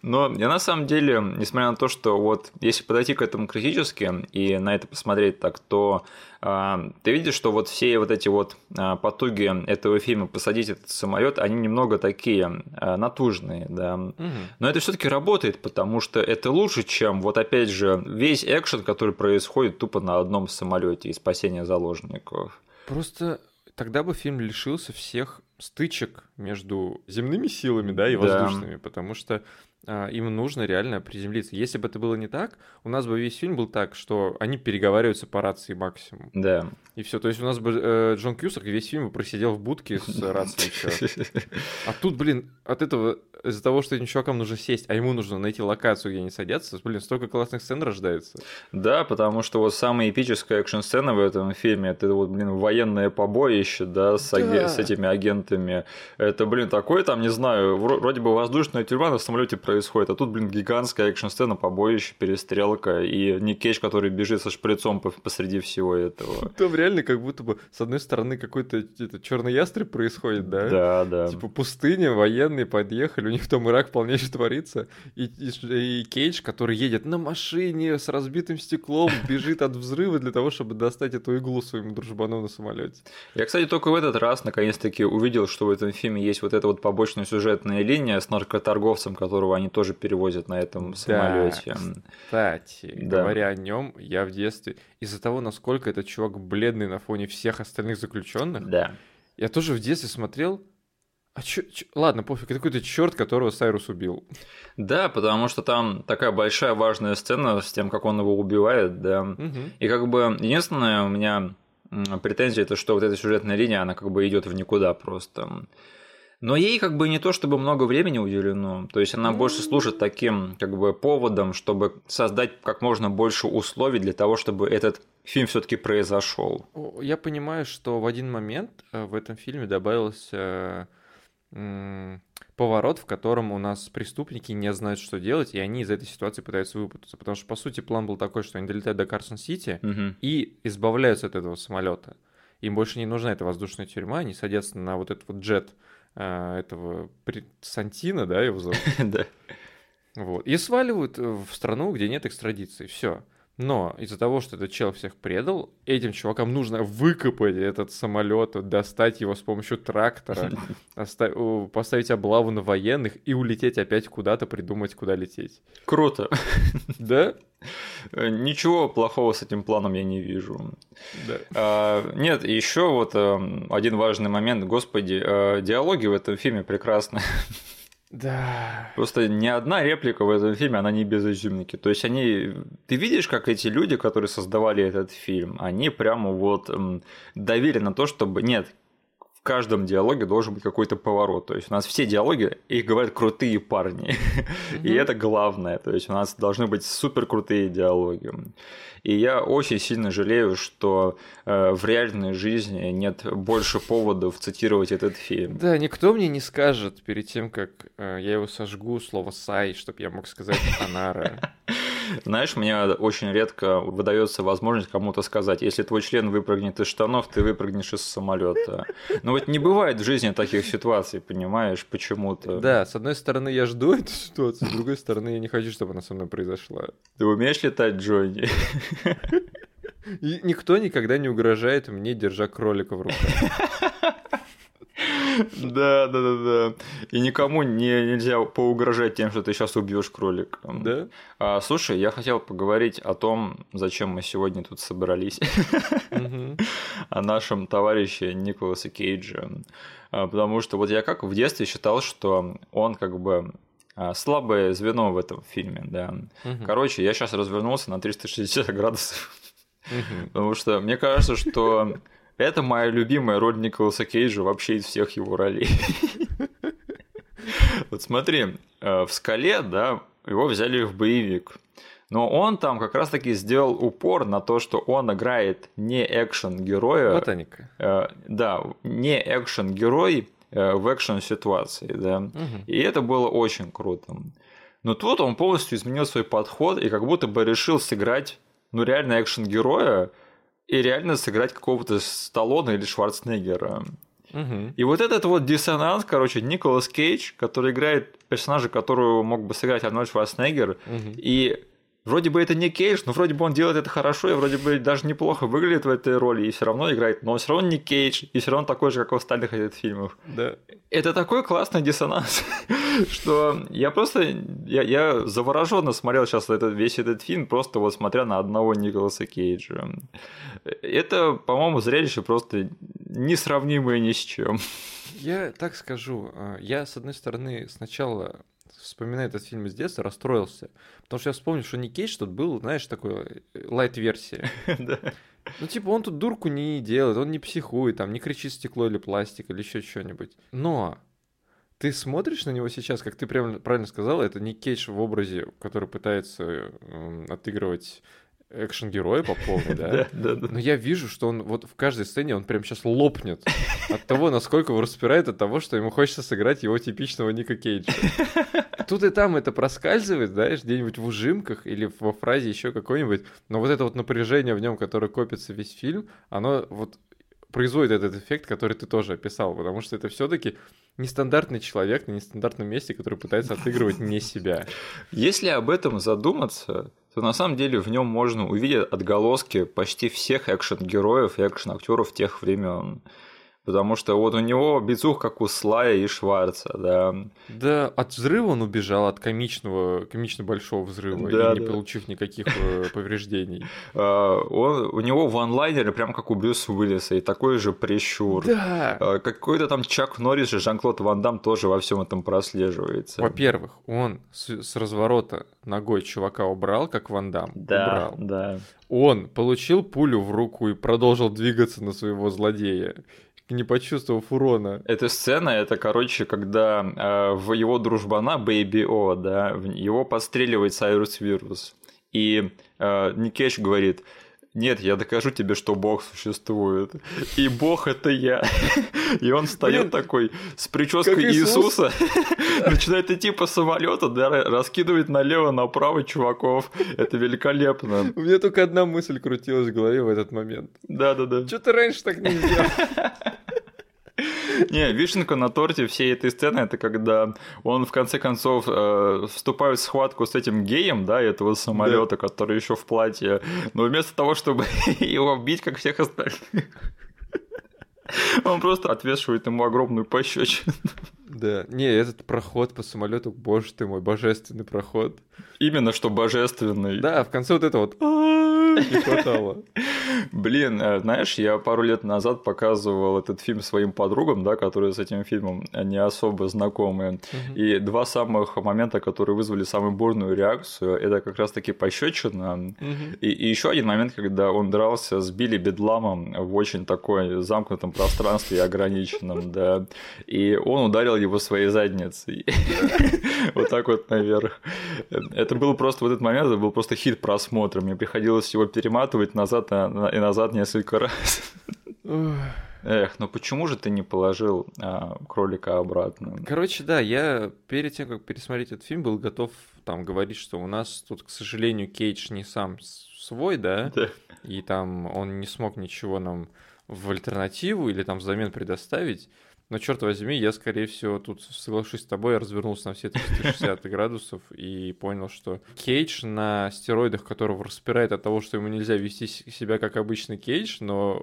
Но я на самом деле, несмотря на то, что вот если подойти к этому критически и на это посмотреть так, то э, ты видишь, что вот все вот эти вот э, потуги этого фильма посадить этот самолет, они немного такие э, натужные, да. Угу. Но это все-таки работает, потому что это лучше, чем вот опять же весь экшен, который происходит тупо на одном самолете и спасение заложников. Просто тогда бы фильм лишился всех стычек между земными силами, да, и воздушными, да. потому что им нужно реально приземлиться. Если бы это было не так, у нас бы весь фильм был так, что они переговариваются по рации максимум. Да. И все. То есть у нас бы э, Джон Кьюсак весь фильм просидел в будке с рацией еще. А тут, блин, от этого из-за того, что этим чувакам нужно сесть, а ему нужно найти локацию, где они садятся, блин, столько классных сцен рождается. Да, потому что вот самая эпическая экшн-сцена в этом фильме, это вот, блин, военное побоище, да, с, аги... с этими агентами. Это, блин, такое там, не знаю, вроде бы воздушная тюрьма на самолете происходит, а тут, блин, гигантская экшн-сцена, побоище, перестрелка, и Ник Кейдж, который бежит со шприцом посреди всего этого. Там реально как будто бы, с одной стороны, какой-то черный ястреб происходит, да? Да, да. Типа пустыня, военные подъехали, у них там Ирак полнейший творится, и, и, и Кейдж, который едет на машине с разбитым стеклом, бежит от взрыва для того, чтобы достать эту иглу своему дружбану на самолете. Я, кстати, только в этот раз наконец-таки увидел, что в этом фильме есть вот эта вот побочная сюжетная линия с наркоторговцем, которого они тоже перевозят на этом самолете. Кстати, да. говоря о нем, я в детстве из-за того, насколько этот чувак бледный на фоне всех остальных заключенных, да. я тоже в детстве смотрел а чё, чё, ладно, пофиг, это какой-то черт, которого Сайрус убил. Да, потому что там такая большая важная сцена с тем, как он его убивает, да. Угу. И как бы единственное у меня претензия это, что вот эта сюжетная линия, она как бы идет в никуда просто. Но ей как бы не то чтобы много времени уделено, то есть она больше служит таким как бы поводом, чтобы создать как можно больше условий для того, чтобы этот фильм все-таки произошел. Я понимаю, что в один момент э, в этом фильме добавился поворот, в котором у нас преступники не знают, что делать, и они из этой ситуации пытаются выпутаться. Потому что, по сути, план был такой, что они долетают до Карсон-Сити угу. и избавляются от этого самолета. Им больше не нужна эта воздушная тюрьма, они садятся на вот этот вот джет а, этого Сантина, да, его зовут? Да. Вот. И сваливают в страну, где нет экстрадиции. Все. Но из-за того, что этот чел всех предал, этим чувакам нужно выкопать этот самолет, достать его с помощью трактора, поставить облаву на военных и улететь опять куда-то, придумать, куда лететь. Круто. Да? Э, ничего плохого с этим планом я не вижу. Да. А, нет, еще вот э, один важный момент, господи, э, диалоги в этом фильме прекрасны. Да. Просто ни одна реплика в этом фильме, она не без изюминки. То есть они... Ты видишь, как эти люди, которые создавали этот фильм, они прямо вот давили на то, чтобы... Нет, каждом диалоге должен быть какой-то поворот. То есть у нас все диалоги, их говорят крутые парни. И это главное. То есть у нас должны быть супер крутые диалоги. И я очень сильно жалею, что э, в реальной жизни нет больше поводов цитировать этот фильм. Да, никто мне не скажет перед тем, как э, я его сожгу, слово «сай», чтобы я мог сказать «анара». Знаешь, мне очень редко выдается возможность кому-то сказать, если твой член выпрыгнет из штанов, ты выпрыгнешь из самолета. Но вот не бывает в жизни таких ситуаций, понимаешь, почему-то. Да, с одной стороны, я жду эту ситуацию, с другой стороны, я не хочу, чтобы она со мной произошла. Ты умеешь летать, Джонни? И никто никогда не угрожает мне, держа кролика в руках. Да, да, да, да. И никому не, нельзя поугрожать тем, что ты сейчас убьешь кролика. Да. А, слушай, я хотел поговорить о том, зачем мы сегодня тут собрались. О нашем товарище Николасе Кейджа. А, потому что вот я как в детстве считал, что он как бы а, слабое звено в этом фильме, да. Короче, я сейчас развернулся на 360 градусов. Потому что мне кажется, что это моя любимая роль Николаса Кейджа вообще из всех его ролей. Вот смотри, э, в «Скале», да, его взяли в боевик. Но он там как раз-таки сделал упор на то, что он играет не экшен-героя. Ботаника. Э, да, не экшен-герой э, в экшен-ситуации, да. Угу. И это было очень круто. Но тут он полностью изменил свой подход и как будто бы решил сыграть, ну, реально экшен-героя, и реально сыграть какого-то Сталлоне или Шварценеггера. Угу. И вот этот вот диссонанс, короче, Николас Кейдж, который играет персонажа, которого мог бы сыграть Арнольд Шварценеггер, угу. и Вроде бы это не Кейдж, но вроде бы он делает это хорошо, и вроде бы даже неплохо выглядит в этой роли, и все равно играет, но он все равно не Кейдж, и все равно такой же, как в остальных этих фильмах. Да. Это такой классный диссонанс, что я просто, я, я завороженно смотрел сейчас этот, весь этот фильм, просто вот смотря на одного Николаса Кейджа. Это, по-моему, зрелище просто несравнимое ни с чем. Я так скажу, а, я, с одной стороны, сначала вспоминая этот фильм из детства, расстроился. Потому что я вспомнил, что Ник Кейдж тут был, знаешь, такой э, лайт-версия. Ну, типа, он тут дурку не делает, он не психует, там, не кричит стекло или пластик, или еще что-нибудь. Но ты смотришь на него сейчас, как ты прям правильно сказал, это не Кейдж в образе, который пытается э, отыгрывать экшен-героя по полной, да? Да, да, Но я вижу, что он вот в каждой сцене он прям сейчас лопнет от того, насколько его распирает от того, что ему хочется сыграть его типичного Ника Кейджа. Тут и там это проскальзывает, знаешь, где-нибудь в ужимках или во фразе еще какой-нибудь. Но вот это вот напряжение в нем, которое копится весь фильм, оно вот производит этот эффект, который ты тоже описал, потому что это все-таки нестандартный человек на нестандартном месте, который пытается отыгрывать не себя. Если об этом задуматься, то на самом деле в нем можно увидеть отголоски почти всех экшен-героев и экшен-актеров тех времен. Потому что вот у него бицух, как у Слая и Шварца, да. Да, от взрыва он убежал, от комичного, комично большого взрыва, да, и не да. получив никаких э, повреждений. А, он, у него ванлайнеры прям как у Брюса Уиллиса, и такой же прищур. Да. А, какой-то там Чак Норрис и Жан-Клод Ван Дам тоже во всем этом прослеживается. Во-первых, он с, с разворота ногой чувака убрал, как Ван Дам. Да, убрал. да. Он получил пулю в руку и продолжил двигаться на своего злодея не почувствовав урона. Эта сцена, это, короче, когда э, в его дружбана Бэйби О, да, его подстреливает Сайрус Вирус. И э, Никеш говорит, нет, я докажу тебе, что Бог существует. И Бог это я. И он встает такой с прической Иисуса, начинает идти по самолету, да, раскидывает налево-направо чуваков. Это великолепно. У меня только одна мысль крутилась в голове в этот момент. Да-да-да. Что ты раньше так не сделал? Не, вишенка на торте всей этой сцены это когда он в конце концов э, вступает в схватку с этим геем, да, этого самолета, да. который еще в платье. Но вместо того, чтобы его бить, как всех остальных, он просто отвешивает ему огромную пощечину. Да. Не, этот проход по самолету, боже ты мой, божественный проход. Именно что божественный. Да, в конце вот это вот не хватало. Блин, э, знаешь, я пару лет назад показывал этот фильм своим подругам, да, которые с этим фильмом не особо знакомы. И два самых момента, которые вызвали самую бурную реакцию, это как раз-таки пощечина. И, и еще один момент, когда он дрался с Билли Бедламом в очень такой замкнутом пространстве ограниченном, да. И он ударил его своей задницей. Вот так вот наверх. Это был просто в этот момент, это был просто хит просмотра. Мне приходилось его перематывать назад и назад несколько раз. Эх, ну почему же ты не положил а, кролика обратно? Короче, да, я перед тем, как пересмотреть этот фильм, был готов там говорить, что у нас тут, к сожалению, Кейдж не сам свой, да, да. и там он не смог ничего нам в альтернативу или там взамен предоставить. Но, черт возьми, я, скорее всего, тут соглашусь с тобой, я развернулся на все 360 градусов и понял, что Кейдж на стероидах, которого распирает от того, что ему нельзя вести себя как обычный Кейдж, но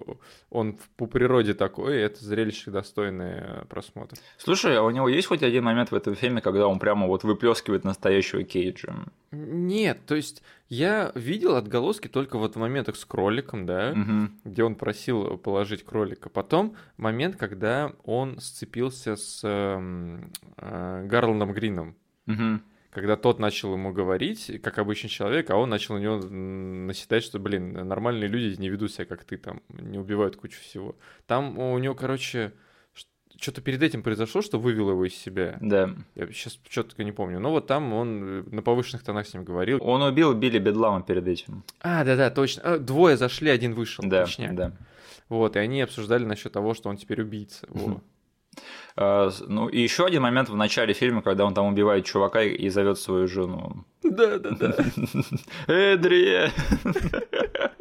он по природе такой, это зрелище достойное просмотра. Слушай, а у него есть хоть один момент в этом фильме, когда он прямо вот выплескивает настоящего Кейджа? Нет, то есть я видел отголоски только вот в моментах с кроликом, да, угу. где он просил положить кролика. Потом момент, когда он сцепился с э, э, Гарландом Грином. Угу. Когда тот начал ему говорить, как обычный человек, а он начал на него наседать, что, блин, нормальные люди не ведут себя, как ты, там, не убивают кучу всего. Там у него, короче, что-то перед этим произошло, что вывело его из себя. Да. Я сейчас четко не помню. Но вот там он э, на повышенных тонах с ним говорил. Он убил Билли Бедлама перед этим. А, да-да, точно. А, двое зашли, один вышел. Да, точняк. да. Вот, и они обсуждали насчет того, что он теперь убийца. А, ну, и еще один момент в начале фильма, когда он там убивает чувака и зовет свою жену. Да, да, да. Эдри!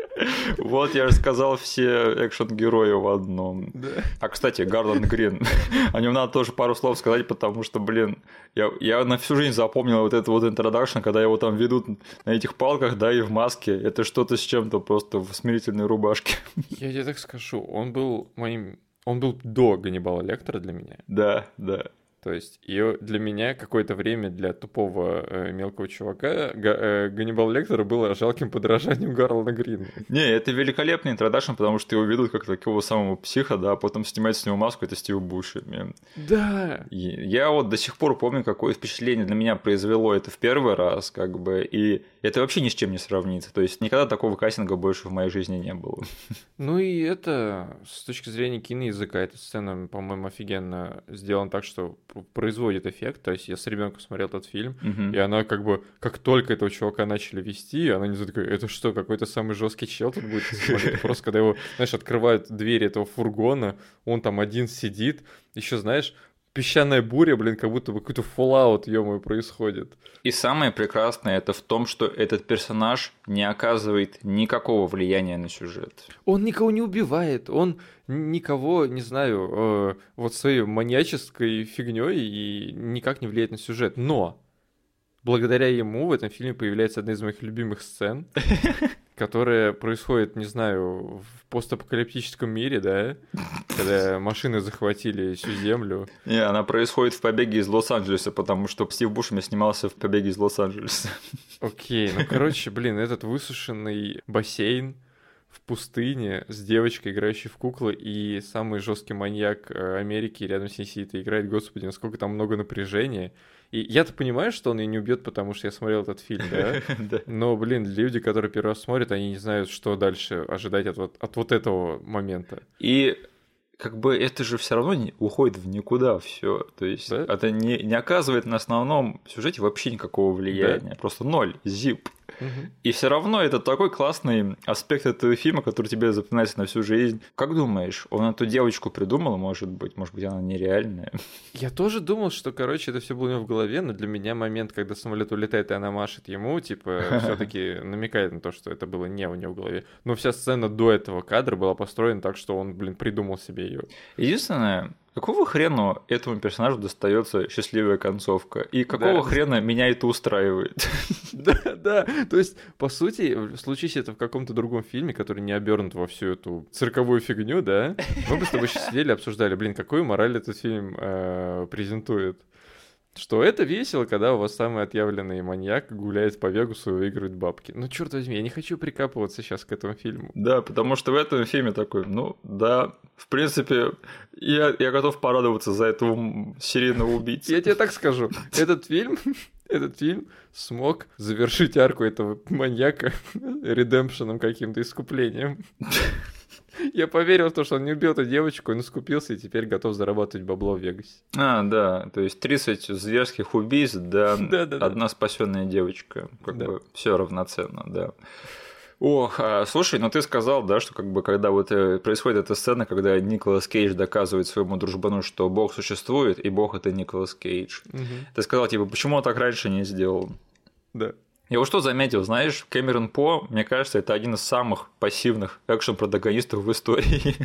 Вот я же сказал все экшен-герои в одном. Да. А, кстати, Гарланд Грин. О нем надо тоже пару слов сказать, потому что, блин, я, я на всю жизнь запомнил вот этот вот интродакшн, когда его там ведут на этих палках, да, и в маске. Это что-то с чем-то просто в смирительной рубашке. Я тебе так скажу, он был моим... Он был до Ганнибала Лектора для меня. Да, да. То есть, и для меня какое-то время для тупого э, мелкого чувака Га- э, Ганнибал Лектор было жалким подражанием Гарлана Грина. Не, это великолепный интродакшн, потому что его ведут как такого самого психа, да, а потом снимать с него маску, это Стив Буш. Да. И я вот до сих пор помню, какое впечатление для меня произвело это в первый раз, как бы, и это вообще ни с чем не сравнится. То есть никогда такого кастинга больше в моей жизни не было. Ну и это, с точки зрения киноязыка, эта сцена, по-моему, офигенно сделана так, что производит эффект. То есть я с ребенком смотрел этот фильм, Мгм. и она как бы, как только этого чувака начали вести, она не такая, это что, какой-то самый жесткий чел тут будет? Смотреть?» Просто когда его, знаешь, открывают двери этого фургона, он там один сидит, еще знаешь, песчаная буря, блин, как будто бы какой-то фоллаут, ё происходит. И самое прекрасное это в том, что этот персонаж не оказывает никакого влияния на сюжет. Он никого не убивает, он никого, не знаю, э, вот своей маньяческой фигней и никак не влияет на сюжет. Но благодаря ему в этом фильме появляется одна из моих любимых сцен, которая происходит, не знаю, в постапокалиптическом мире, да, когда машины захватили всю землю. Не, она происходит в «Побеге из Лос-Анджелеса», потому что Стив Бушеми снимался в «Побеге из Лос-Анджелеса». Окей, ну короче, блин, этот высушенный бассейн в пустыне с девочкой, играющей в куклы, и самый жесткий маньяк э, Америки рядом с ней сидит и играет, господи, насколько там много напряжения. И я-то понимаю, что он ее не убьет, потому что я смотрел этот фильм, да? Да. Но, блин, люди, которые первый раз смотрят, они не знают, что дальше ожидать от вот, от вот этого момента. И как бы это же все равно не, уходит в никуда все. То есть Да? это не, не оказывает на основном сюжете вообще никакого влияния. Просто ноль, зип. И все равно это такой классный аспект этого фильма, который тебе запоминается на всю жизнь. Как думаешь, он эту девочку придумал, может быть? Может быть, она нереальная? Я тоже думал, что, короче, это все было у него в голове, но для меня момент, когда самолет улетает, и она машет ему, типа, все-таки намекает на то, что это было не у него в голове. Но вся сцена до этого кадра была построена так, что он, блин, придумал себе ее. Единственное, какого хрена этому персонажу достается счастливая концовка? И какого Да. хрена меня это устраивает? Да, да. То есть, по сути, случись это в каком-то другом фильме, который не обернут во всю эту цирковую фигню, да, мы бы с тобой сидели обсуждали, блин, какую мораль этот фильм э, презентует. Что это весело, когда у вас самый отъявленный маньяк гуляет по Вегасу и выигрывает бабки. Ну, черт возьми, я не хочу прикапываться сейчас к этому фильму. Да, потому что в этом фильме такой, ну да, в принципе, я, я готов порадоваться за этого серийного убийцу. Я тебе так скажу, этот фильм, этот фильм смог завершить арку этого маньяка редемпшеном каким-то искуплением. Я поверил в то, что он не убил эту девочку, он искупился и теперь готов зарабатывать бабло в Вегасе. А, да, то есть 30 зверских убийств, да, Да-да-да. одна спасенная девочка, как Да. бы все равноценно, да. Ох, а, слушай, ну ты сказал, да, что как бы когда вот э, происходит эта сцена, когда Николас Кейдж доказывает своему дружбану, что Бог существует, и Бог это Николас Кейдж. Ты сказал, типа, почему он так раньше не сделал? Да. Я вот что заметил, знаешь, Кэмерон По, мне кажется, это один из самых пассивных экшн-протагонистов в истории.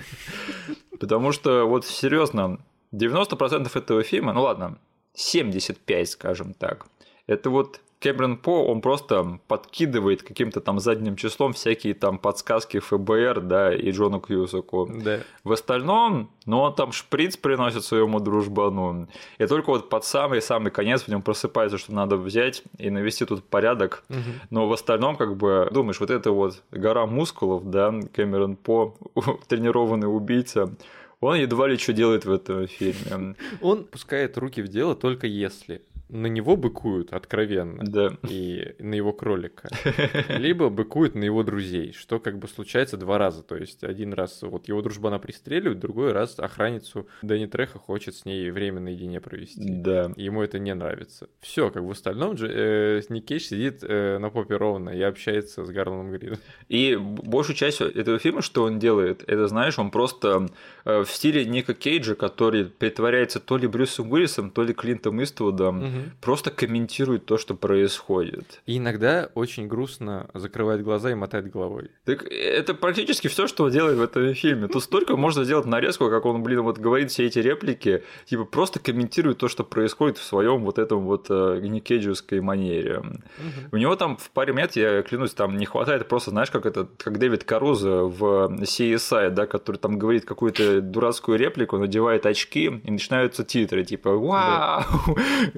Потому что, вот серьезно, 90% этого фильма, ну ладно, 75, скажем так, это вот Кэмерон По, он просто подкидывает каким-то там задним числом всякие там подсказки ФБР, да, и Джону Кьюсаку. Да. В остальном, ну, он там шприц приносит своему дружбану. И только вот под самый-самый конец в нем просыпается, что надо взять и навести тут порядок. Но в остальном, как бы, думаешь, вот это вот гора мускулов, да, Кэмерон По, тренированный убийца, он едва ли что делает в этом фильме. Он пускает руки в дело только если на него быкуют откровенно. Да. и на его кролика, либо быкует на его друзей, что как бы случается два раза. То есть один раз вот его дружбана пристреливают, другой раз охранницу Дэнни Треха хочет с ней время наедине провести. Да. Ему это не нравится. Все, как в остальном, Дж- э, Ник Кейдж сидит э, на попе ровно и общается с Гарланом Грином. И большую часть этого фильма, что он делает, это, знаешь, он просто э, в стиле Ника Кейджа, который притворяется то ли Брюсом Уиллисом, то ли Клинтом Иствудом. Просто комментирует то, что происходит. И иногда очень грустно закрывает глаза и мотает головой. Так это практически все, что он делает в этом фильме. Тут столько можно сделать нарезку, как он, блин, вот говорит все эти реплики, типа просто комментирует то, что происходит в своем вот этом вот э, никеджевской манере. Угу. У него там в паре момент, я клянусь, там не хватает просто, знаешь, как это, как Дэвид Каруза в CSI, да, который там говорит какую-то дурацкую реплику, надевает очки и начинаются титры, типа «Вау!».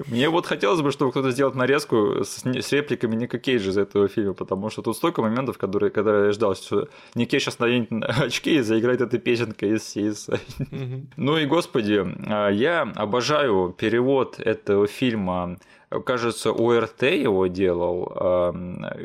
Мне вот хотелось бы, чтобы кто-то сделал нарезку с, с репликами Ника Кейджа из этого фильма, потому что тут столько моментов, которые, когда я ждал, что Ник Кейдж сейчас наденет очки и заиграет этой песенкой из CSI. Ну и, господи, а, я обожаю перевод этого фильма кажется, УРТ его делал.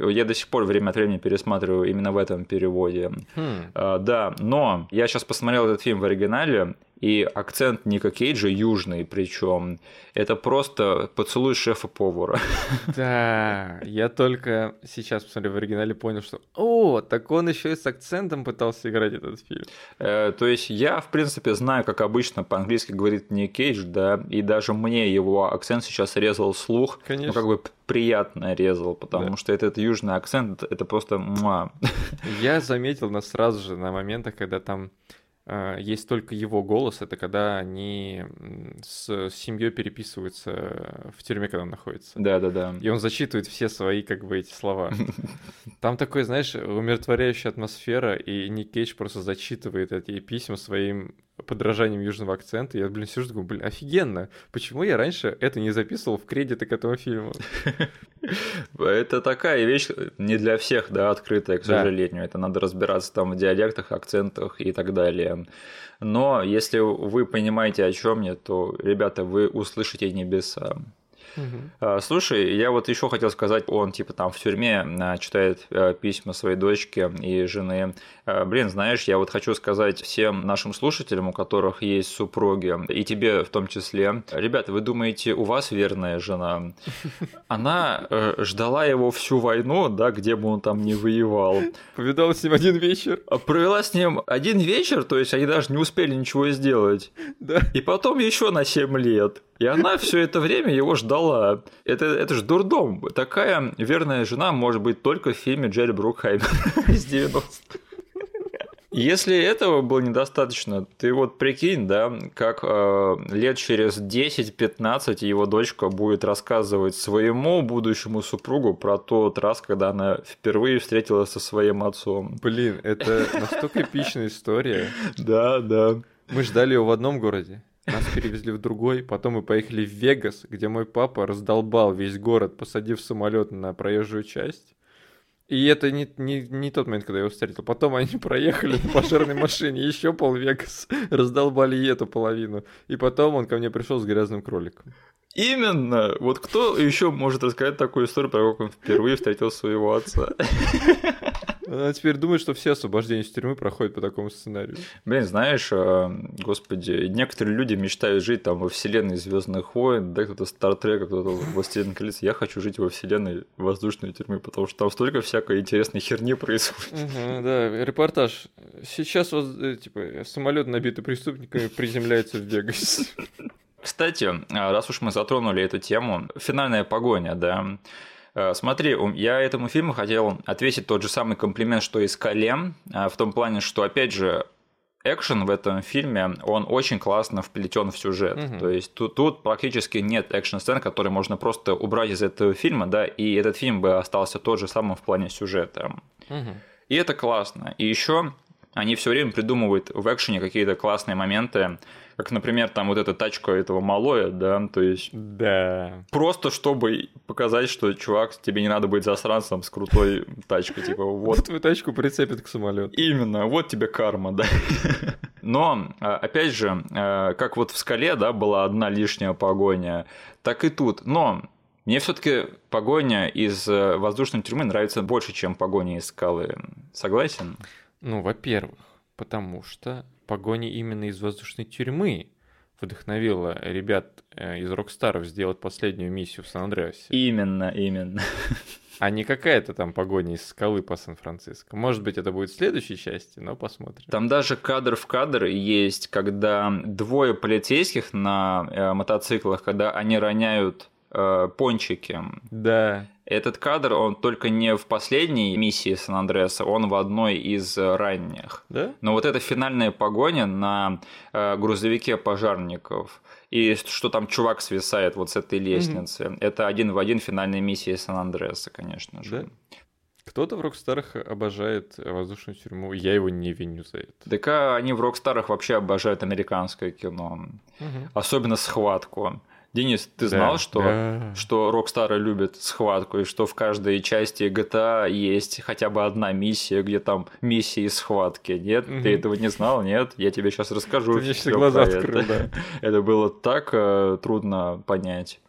Я до сих пор время от времени пересматриваю именно в этом переводе. Хм. Да, но я сейчас посмотрел этот фильм в оригинале, и акцент Ника Кейджа южный, причем это просто поцелуй шефа-повара. Да, я только сейчас, посмотрев в оригинале, понял, что о, так он еще и с акцентом пытался играть этот фильм. Э, то есть я, в принципе, знаю, как обычно по-английски говорит Ник Кейдж, да, и даже мне его акцент сейчас резал слух. Конечно. Ну, как бы приятно резал, потому да. что этот южный акцент, это просто муа. Я заметил нас сразу же на моментах, когда там есть только его голос, это когда они с семьей переписываются в тюрьме, когда он находится. Да, да, да. И он зачитывает все свои, как бы, эти слова. Там такой, знаешь, умиротворяющая атмосфера, и Ник Кейдж просто зачитывает эти письма своим подражанием южного акцента. Я, блин, сижу, думаю, блин, офигенно. Почему я раньше это не записывал в кредиты к этому фильму? Это такая вещь не для всех, да, открытая, к сожалению. Это надо разбираться там в диалектах, акцентах и так далее. Но если вы понимаете, о чем я, то, ребята, вы услышите небеса. Угу. Слушай, я вот еще хотел сказать, он типа там в тюрьме а, читает а, письма своей дочке и жены. Блин, знаешь, я вот хочу сказать всем нашим слушателям, у которых есть супруги, и тебе в том числе, ребята, вы думаете, у вас верная жена? Она э, ждала его всю войну, да, где бы он там не воевал. Повидала с ним один вечер. Провела с ним один вечер, то есть они даже не успели ничего сделать. Да. И потом еще на 7 лет. И она все это время его ждала. Это, это же дурдом. Такая верная жена может быть только в фильме Джерри Брукхаймер из 90 если этого было недостаточно, ты вот прикинь, да, как э, лет через 10-15 его дочка будет рассказывать своему будущему супругу про тот раз, когда она впервые встретилась со своим отцом. Блин, это настолько эпичная история. Да, да. Мы ждали его в одном городе, нас перевезли в другой, потом мы поехали в Вегас, где мой папа раздолбал весь город, посадив самолет на проезжую часть. И это не, не, не тот момент, когда я его встретил. Потом они проехали на пожарной машине еще пол Вегас, раздолбали и эту половину. И потом он ко мне пришел с грязным кроликом. Именно. Вот кто еще может рассказать такую историю, про как он впервые встретил своего отца? Она теперь думает, что все освобождения из тюрьмы проходят по такому сценарию. Блин, знаешь, э, господи, некоторые люди мечтают жить там во вселенной Звездных войн, да, кто-то Стартрека, кто-то Властелин колец. Я хочу жить во вселенной воздушной тюрьмы, потому что там столько всякой интересной херни происходит. Угу, да, репортаж. Сейчас вот, э, типа, самолет набитый преступниками приземляется в Вегасе. Кстати, э, раз уж мы затронули эту тему, финальная погоня, да, смотри, я этому фильму хотел ответить тот же самый комплимент, что и «Скале», э, в том плане, что, опять же, экшен в этом фильме, он очень классно вплетен в сюжет. Угу. То есть тут, тут практически нет экшн-сцен, которые можно просто убрать из этого фильма, да, и этот фильм бы остался тот же самым в плане сюжета. Угу. И это классно. И еще они все время придумывают в экшене какие-то классные моменты, как, например, там вот эта тачка этого малоя, да, то есть... Да. Просто чтобы показать, что, чувак, тебе не надо быть засранцем с крутой тачкой, типа, вот... Твою тачку прицепит к самолету. Именно, вот тебе карма, да. Но, а, опять же, а, как вот в «Скале», да, была одна лишняя погоня, так и тут. Но мне все-таки погоня из э, воздушной тюрьмы нравится больше, чем погоня из скалы. Согласен? Ну, во-первых, потому что погоня именно из воздушной тюрьмы вдохновила ребят э, из Рокстаров сделать последнюю миссию в Сан-Андреасе. Именно, именно. А не какая-то там погоня из скалы по Сан-Франциско. Может быть, это будет в следующей части, но посмотрим. Там даже кадр в кадр есть, когда двое полицейских на э, мотоциклах, когда они роняют э, пончики. Да. Этот кадр, он только не в последней миссии Сан-Андреаса, он в одной из ранних. Да? Но вот эта финальная погоня на э, грузовике пожарников, и что там чувак свисает вот с этой лестницы, mm-hmm. это один в один финальная миссия Сан-Андреаса, конечно же. Да? Кто-то в Рокстарах обожает воздушную тюрьму, я его не виню за это. Так а они в Рокстарах вообще обожают американское кино, угу. особенно схватку. Денис, ты знал, да, что, да. что Рокстары любят схватку, и что в каждой части GTA есть хотя бы одна миссия, где там миссии схватки? Нет? Угу. Ты этого не знал? Нет? Я тебе сейчас расскажу. Ты мне сейчас глаза открыл, это. да. Это было так э, трудно понять.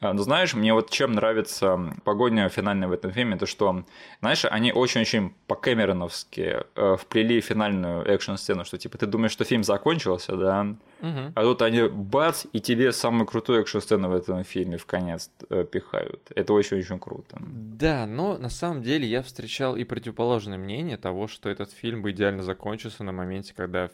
А, ну, знаешь, мне вот чем нравится погоня финальная в этом фильме, то что, знаешь, они очень-очень по-кэмероновски э, вплели финальную экшн-сцену, что типа ты думаешь, что фильм закончился, да, угу. а тут они бац, и тебе самую крутую экшн-сцену в этом фильме в конец э, пихают. Это очень-очень круто. Да, но на самом деле я встречал и противоположное мнение того, что этот фильм бы идеально закончился на моменте, когда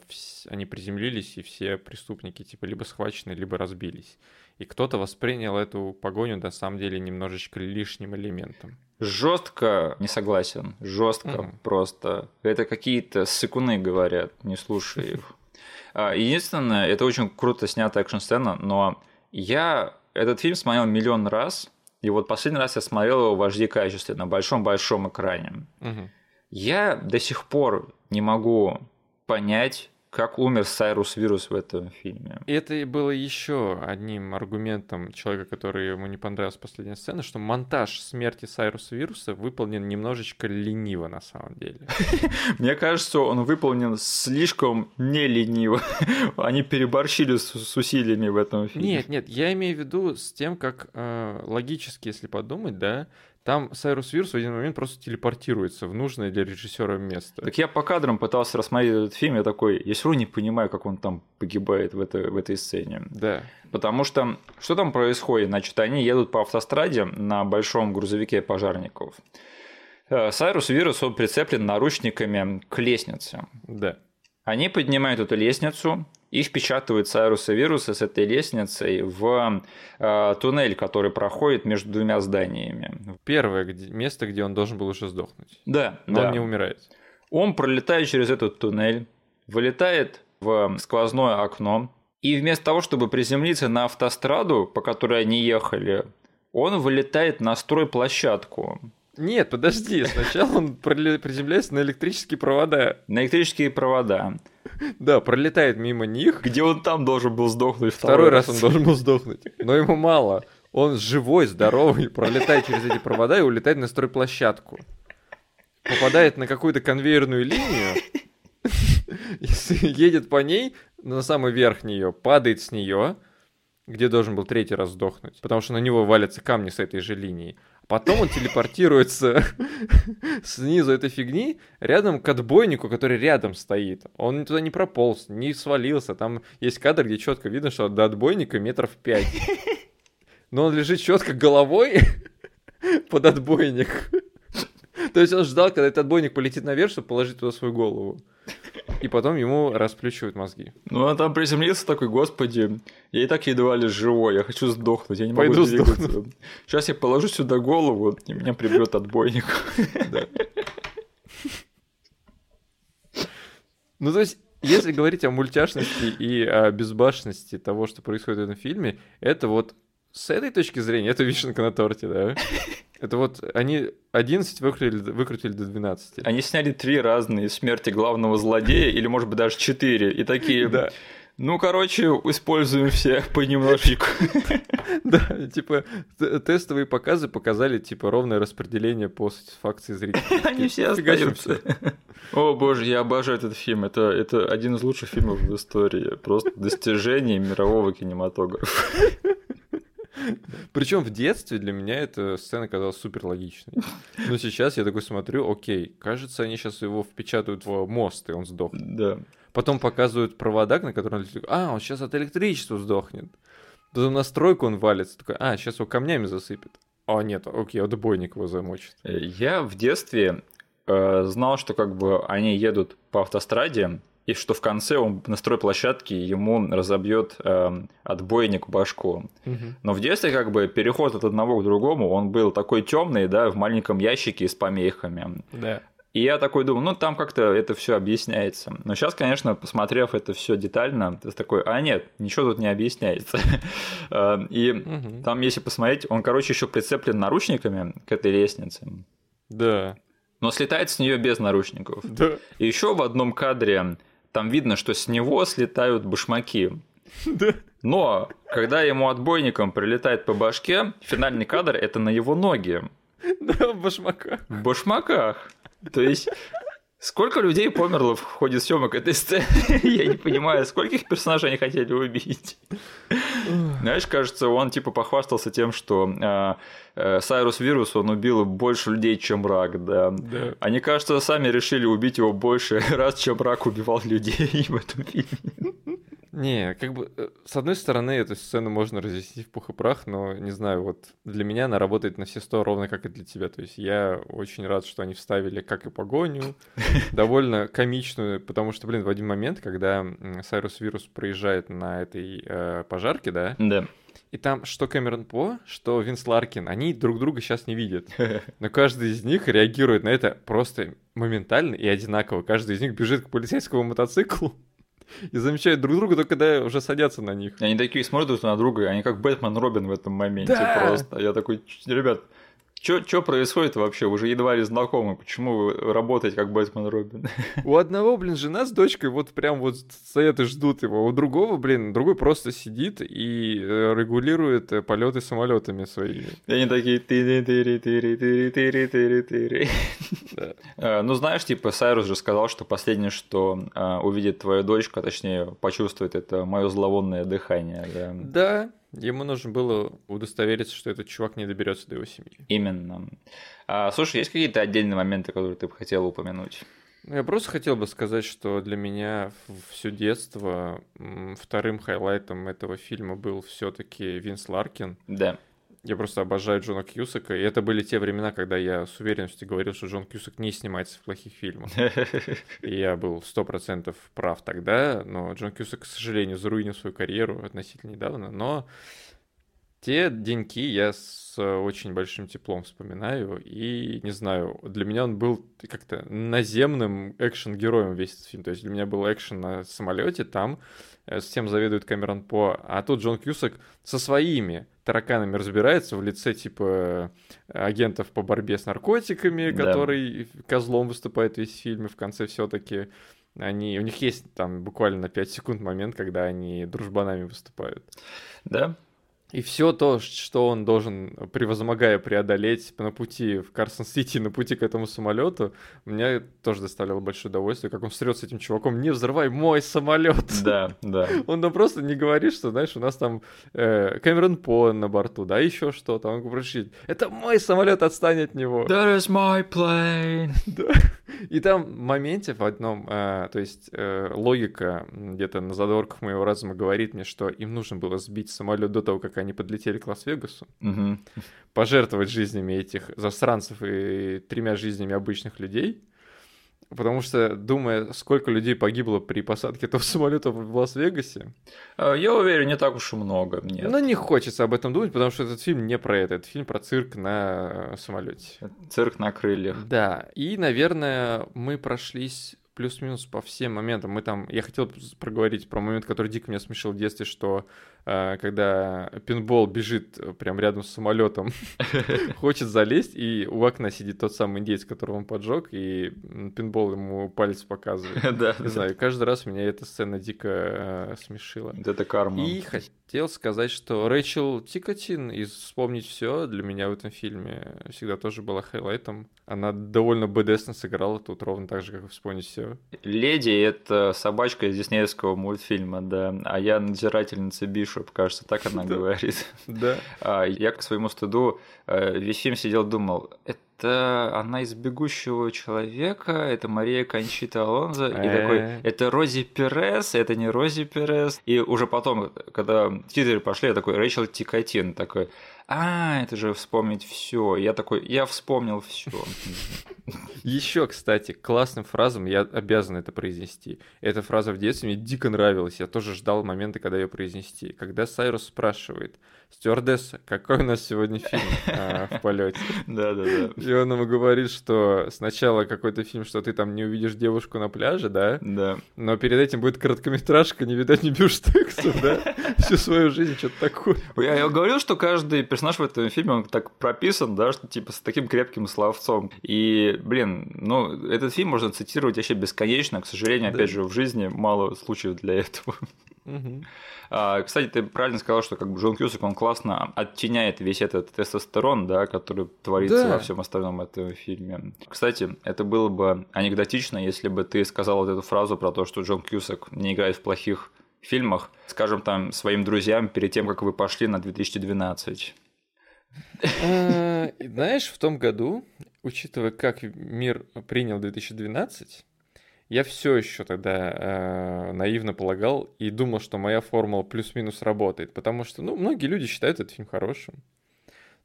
они приземлились, и все преступники типа либо схвачены, либо разбились и кто-то воспринял эту погоню на самом деле немножечко лишним элементом. Жестко не согласен, жестко mm-hmm. просто. Это какие-то сыкуны говорят, не слушай их. А, единственное, это очень круто снятая экшн-сцена, но я этот фильм смотрел миллион раз, и вот последний раз я смотрел его в HD качестве на большом-большом экране. Угу. Я до сих пор не могу понять, как умер Сайрус Вирус в этом фильме. И это было еще одним аргументом человека, который ему не понравилась последняя сцена, что монтаж смерти Сайруса Вируса выполнен немножечко лениво на самом деле. Мне кажется, он выполнен слишком не лениво. Они переборщили с, усилиями в этом фильме. Нет, нет, я имею в виду с тем, как э, логически, если подумать, да, там Сайрус Вирс в один момент просто телепортируется в нужное для режиссера место. Так я по кадрам пытался рассмотреть этот фильм, я такой, я все равно не понимаю, как он там погибает в, это, в этой сцене. Да. Потому что что там происходит? Значит, они едут по автостраде на большом грузовике пожарников. Э, Сайрус Вирус, он прицеплен наручниками к лестнице. Да. Они поднимают эту лестницу, и впечатывают Сайруса Вируса с этой лестницей в э, туннель, который проходит между двумя зданиями. Первое где, место, где он должен был уже сдохнуть. Да, но да. он не умирает. Он пролетает через этот туннель, вылетает в сквозное окно, и вместо того, чтобы приземлиться на автостраду, по которой они ехали, он вылетает на стройплощадку. Нет, подожди, сначала он приземляется на электрические провода. На электрические провода. Да, пролетает мимо них. Где он там должен был сдохнуть второй, раз. он должен был сдохнуть. Но ему мало. Он живой, здоровый, пролетает через эти провода и улетает на стройплощадку. Попадает на какую-то конвейерную линию, едет по ней, на самый верх нее, падает с нее, где должен был третий раз сдохнуть, потому что на него валятся камни с этой же линии. Потом он телепортируется снизу этой фигни рядом к отбойнику, который рядом стоит. Он туда не прополз, не свалился. Там есть кадр, где четко видно, что до отбойника метров пять. Но он лежит четко головой под отбойник. То есть он ждал, когда этот отбойник полетит наверх, чтобы положить туда свою голову. И потом ему расплющивают мозги. Ну, он там приземлился такой, господи, я и так едва ли живой, я хочу сдохнуть, я не Пойду могу двигаться. Сдохну. Сейчас я положу сюда голову, и меня прибьет отбойник. Ну, то есть, если говорить о мультяшности и о безбашенности того, что происходит в этом фильме, это вот с этой точки зрения, это вишенка на торте, да? Это вот они 11 выкрутили, выкрутили до 12. Они сняли три разные смерти главного злодея, или, может быть, даже четыре, и такие... Да. Ну, короче, используем все понемножечку. Да, типа тестовые показы показали типа ровное распределение по сатисфакции зрителей. Они все остаются. О боже, я обожаю этот фильм. Это, это один из лучших фильмов в истории. Просто достижение мирового кинематографа. Причем в детстве для меня эта сцена казалась супер логичной. Но сейчас я такой смотрю, окей, кажется, они сейчас его впечатают в мост, и он сдохнет. Да. Потом показывают проводак, на котором он а, он сейчас от электричества сдохнет. Потом на стройку он валится, такой, а, сейчас его камнями засыпет. А, нет, окей, отбойник его замочит. Я в детстве э, знал, что как бы они едут по автостраде, и что в конце он на стройплощадке ему разобьет э, отбойник башку. Угу. Но в детстве как бы переход от одного к другому, он был такой темный, да, в маленьком ящике с помехами. Да. И я такой думаю, ну там как-то это все объясняется. Но сейчас, конечно, посмотрев это все детально, ты такой, а нет, ничего тут не объясняется. Э, и там, если посмотреть, он, короче, еще прицеплен наручниками к этой лестнице, Да. но слетает с нее без наручников. Да. И еще в одном кадре там видно, что с него слетают башмаки. Но когда ему отбойником прилетает по башке, финальный кадр это на его ноги Да, в башмаках. в башмаках. То есть сколько людей померло в ходе съемок этой сцены? Я не понимаю, скольких персонажей они хотели убить. Знаешь, кажется, он типа похвастался тем, что э, э, Сайрус Вирус он убил больше людей, чем рак, да. Да. Они, кажется, сами решили убить его больше раз, чем рак убивал людей в этом фильме. Не, как бы, э, с одной стороны, эту сцену можно разъяснить в пух и прах, но, не знаю, вот для меня она работает на все сто, ровно как и для тебя. То есть я очень рад, что они вставили как и погоню, довольно комичную, потому что, блин, в один момент, когда Сайрус Вирус проезжает на этой э, пожарке, да, Да. и там что Кэмерон По, что Винс Ларкин, они друг друга сейчас не видят. Но каждый из них реагирует на это просто моментально и одинаково. Каждый из них бежит к полицейскому мотоциклу и замечает друг друга только когда уже садятся на них. Они такие смотрят друг на друга, они как Бэтмен Робин в этом моменте Да. просто. Я такой, «Ч- ребят, что происходит вообще? Вы же едва ли знакомы. Почему вы работаете как Бэтмен Робин? У одного, блин, жена с дочкой вот прям вот стоят и ждут его. У другого, блин, другой просто сидит и э, регулирует э, полеты самолетами своими. И они такие тыри тыри тыри тыри тыри тыри тыри Ну, знаешь, типа, Сайрус же сказал, что последнее, что э, увидит твоя дочка, точнее, почувствует, это мое зловонное дыхание. Да. Ему нужно было удостовериться, что этот чувак не доберется до его семьи. Именно. А, слушай, есть какие-то отдельные моменты, которые ты бы хотел упомянуть? Ну, Я просто хотел бы сказать, что для меня все детство вторым хайлайтом этого фильма был все-таки Винс Ларкин. Да. Я просто обожаю Джона Кьюсака, и это были те времена, когда я с уверенностью говорил, что Джон Кьюсак не снимается в плохих фильмах. И я был сто процентов прав тогда, но Джон Кьюсак, к сожалению, заруинил свою карьеру относительно недавно, но те деньки я с очень большим теплом вспоминаю, и, не знаю, для меня он был как-то наземным экшен-героем весь этот фильм, то есть для меня был экшен на самолете, там э, с тем заведует Камерон По, а тут Джон Кьюсак со своими тараканами разбирается в лице, типа, агентов по борьбе с наркотиками, Да. который козлом выступает весь фильм, и в конце все таки они, у них есть там буквально на 5 секунд момент, когда они дружбанами выступают. Да? И все то, что он должен, превозмогая, преодолеть на пути в Карсон-Сити, на пути к этому самолету, меня тоже доставляло большое удовольствие, как он встретится с этим чуваком, не взрывай мой самолет. Да, да. Он нам просто не говорит, что, знаешь, у нас там э, Кэмерон По на борту, да, еще что-то. Он говорит, это мой самолет, отстань от него. That is my plane. Да. И там в моменте в одном, э, то есть э, логика где-то на задворках моего разума говорит мне, что им нужно было сбить самолет до того, как они подлетели к Лас-Вегасу, Мгм. пожертвовать жизнями этих засранцев и тремя жизнями обычных людей. Потому что, думая, сколько людей погибло при посадке этого самолета в Лас-Вегасе, А, Я уверен, не так уж и много. Нет. но не хочется об этом думать, потому что этот фильм не про это, это фильм про цирк на самолете. Цирк на крыльях. Да, и, наверное, мы прошлись плюс-минус по всем моментам. Мы там, я хотел проговорить про момент, который дико меня смешил в детстве, что э, когда Пинбол бежит э, прям рядом с самолетом, хочет залезть, и у окна сидит тот самый индейец, которого он поджег, и Пинбол ему палец показывает. Да, Не знаю, каждый раз меня эта сцена дико э, смешила. Это карма. И хотел сказать, что Рэйчел Тикотин из «Вспомнить все для меня в этом фильме всегда тоже была highlight ом. Она довольно badass но сыграла тут ровно так же, как и «Вспомнить все. Леди — это собачка из диснеевского мультфильма, да. А я надзирательница Бишоп, кажется, так она говорит. Да. А я к своему стыду э, весь фильм сидел думал, это она из «Бегущего человека», это Мария Кончита Алонзо, и такой, Э. это Рози Перес, это не Рози Перес. И уже потом, когда титры пошли, я такой, Рэйчел Тикотин, такой, А, это же вспомнить все. Я такой, я вспомнил все. Еще, кстати, классным фразам я обязан это произнести. Эта фраза в детстве мне дико нравилась. Я тоже ждал момента, когда ее произнести. Когда Сайрус спрашивает, стюардесса, какой у нас сегодня фильм а, в полете? Да, да, да. И он ему говорит, что сначала какой-то фильм, что ты там не увидишь девушку на пляже, да? Да. Но перед этим будет короткометражка, не видать не бюштексов, да? Всю свою жизнь что-то такое. Я, я говорил, что каждый персонаж в этом фильме, он так прописан, да, что типа с таким крепким словцом. И, блин, ну, этот фильм можно цитировать вообще бесконечно. К сожалению, опять же, в жизни мало случаев для этого. А, кстати, ты правильно сказал, что как бы Джон Кьюсак, он классно оттеняет весь этот тестостерон, да, который творится да. во всем остальном этом фильме. Кстати, это было бы анекдотично, если бы ты сказал вот эту фразу про то, что Джон Кьюсак не играет в плохих фильмах, скажем там своим друзьям перед тем, как вы пошли на 2012. А, знаешь, в том году, учитывая, как мир принял 2012, я все еще тогда э, наивно полагал и думал, что моя формула плюс-минус работает, потому что, ну, многие люди считают этот фильм хорошим.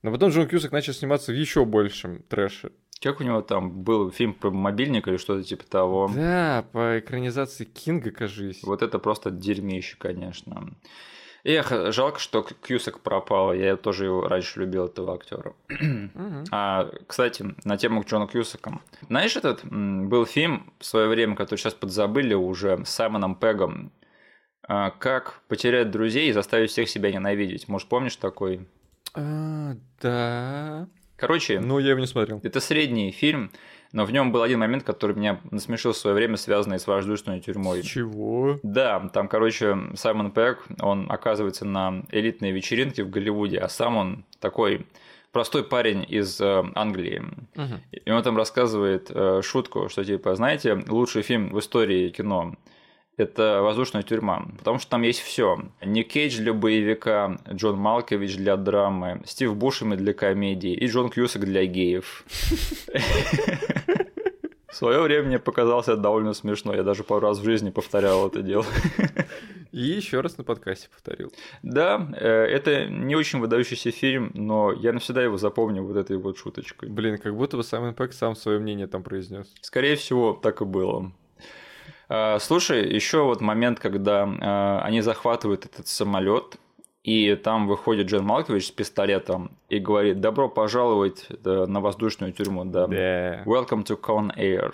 Но потом Джон Кьюсак начал сниматься в еще большем трэше. Как у него там был фильм про мобильник или что-то типа того? Да, по экранизации Кинга, кажись. Вот это просто дерьмище, конечно. Эх, жалко, что Кьюсак пропал. Я тоже его раньше любил, этого актера. а, кстати, на тему Джона Кьюсака. Знаешь, этот был фильм в свое время, который сейчас подзабыли уже, с Саймоном Пегом. А, как потерять друзей и заставить всех себя ненавидеть. Может, помнишь такой? А, да. Короче, ну я его не смотрел. Это средний фильм но в нем был один момент, который меня насмешил в свое время, связанный с воздушной тюрьмой. Чего? Да, там, короче, Саймон Пэк, он оказывается на элитной вечеринке в Голливуде, а сам он такой простой парень из э, Англии. Угу. И он там рассказывает э, шутку, что типа, знаете, лучший фильм в истории кино это «Воздушная тюрьма», потому что там есть все. Ник Кейдж для боевика, Джон Малкович для драмы, Стив Бушеми для комедии и Джон Кьюсак для геев. Свое время мне показалось это довольно смешно. Я даже пару раз в жизни повторял это дело. И еще раз на подкасте повторил. Да, э, это не очень выдающийся фильм, но я навсегда его запомню вот этой вот шуточкой. Блин, как будто бы Саймон Пэк сам свое мнение там произнес. Скорее всего, так и было. А, слушай, еще вот момент, когда а, они захватывают этот самолет, и там выходит Джен Малкович с пистолетом и говорит «Добро пожаловать на воздушную тюрьму». Да. Yeah. «Welcome to Con Air».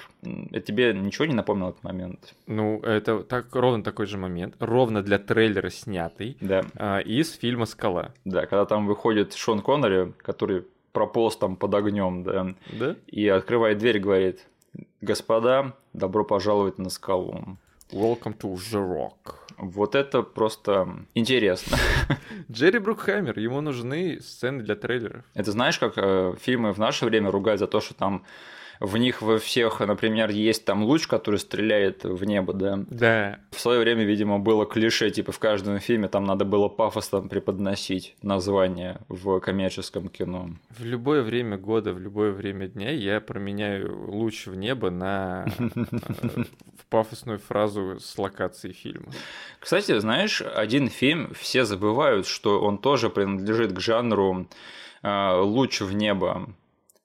Это тебе ничего не напомнил этот момент? Ну, это так, ровно такой же момент, ровно для трейлера снятый да. а, из фильма «Скала». Да, когда там выходит Шон Коннери, который прополз там под огнем, да, да? и открывает дверь, говорит Господа, добро пожаловать на скалу. Welcome to the Rock. Вот это просто интересно. Джерри Брукхаймер, ему нужны сцены для трейлеров. Это знаешь, как э, фильмы в наше время ругают за то, что там в них во всех, например, есть там луч, который стреляет в небо, да? Да. В свое время, видимо, было клише, типа в каждом фильме там надо было пафосно преподносить название в коммерческом кино. В любое время года, в любое время дня я променяю луч в небо на э, пафосную фразу с локации фильма. Кстати, знаешь, один фильм все забывают, что он тоже принадлежит к жанру э, луч в небо.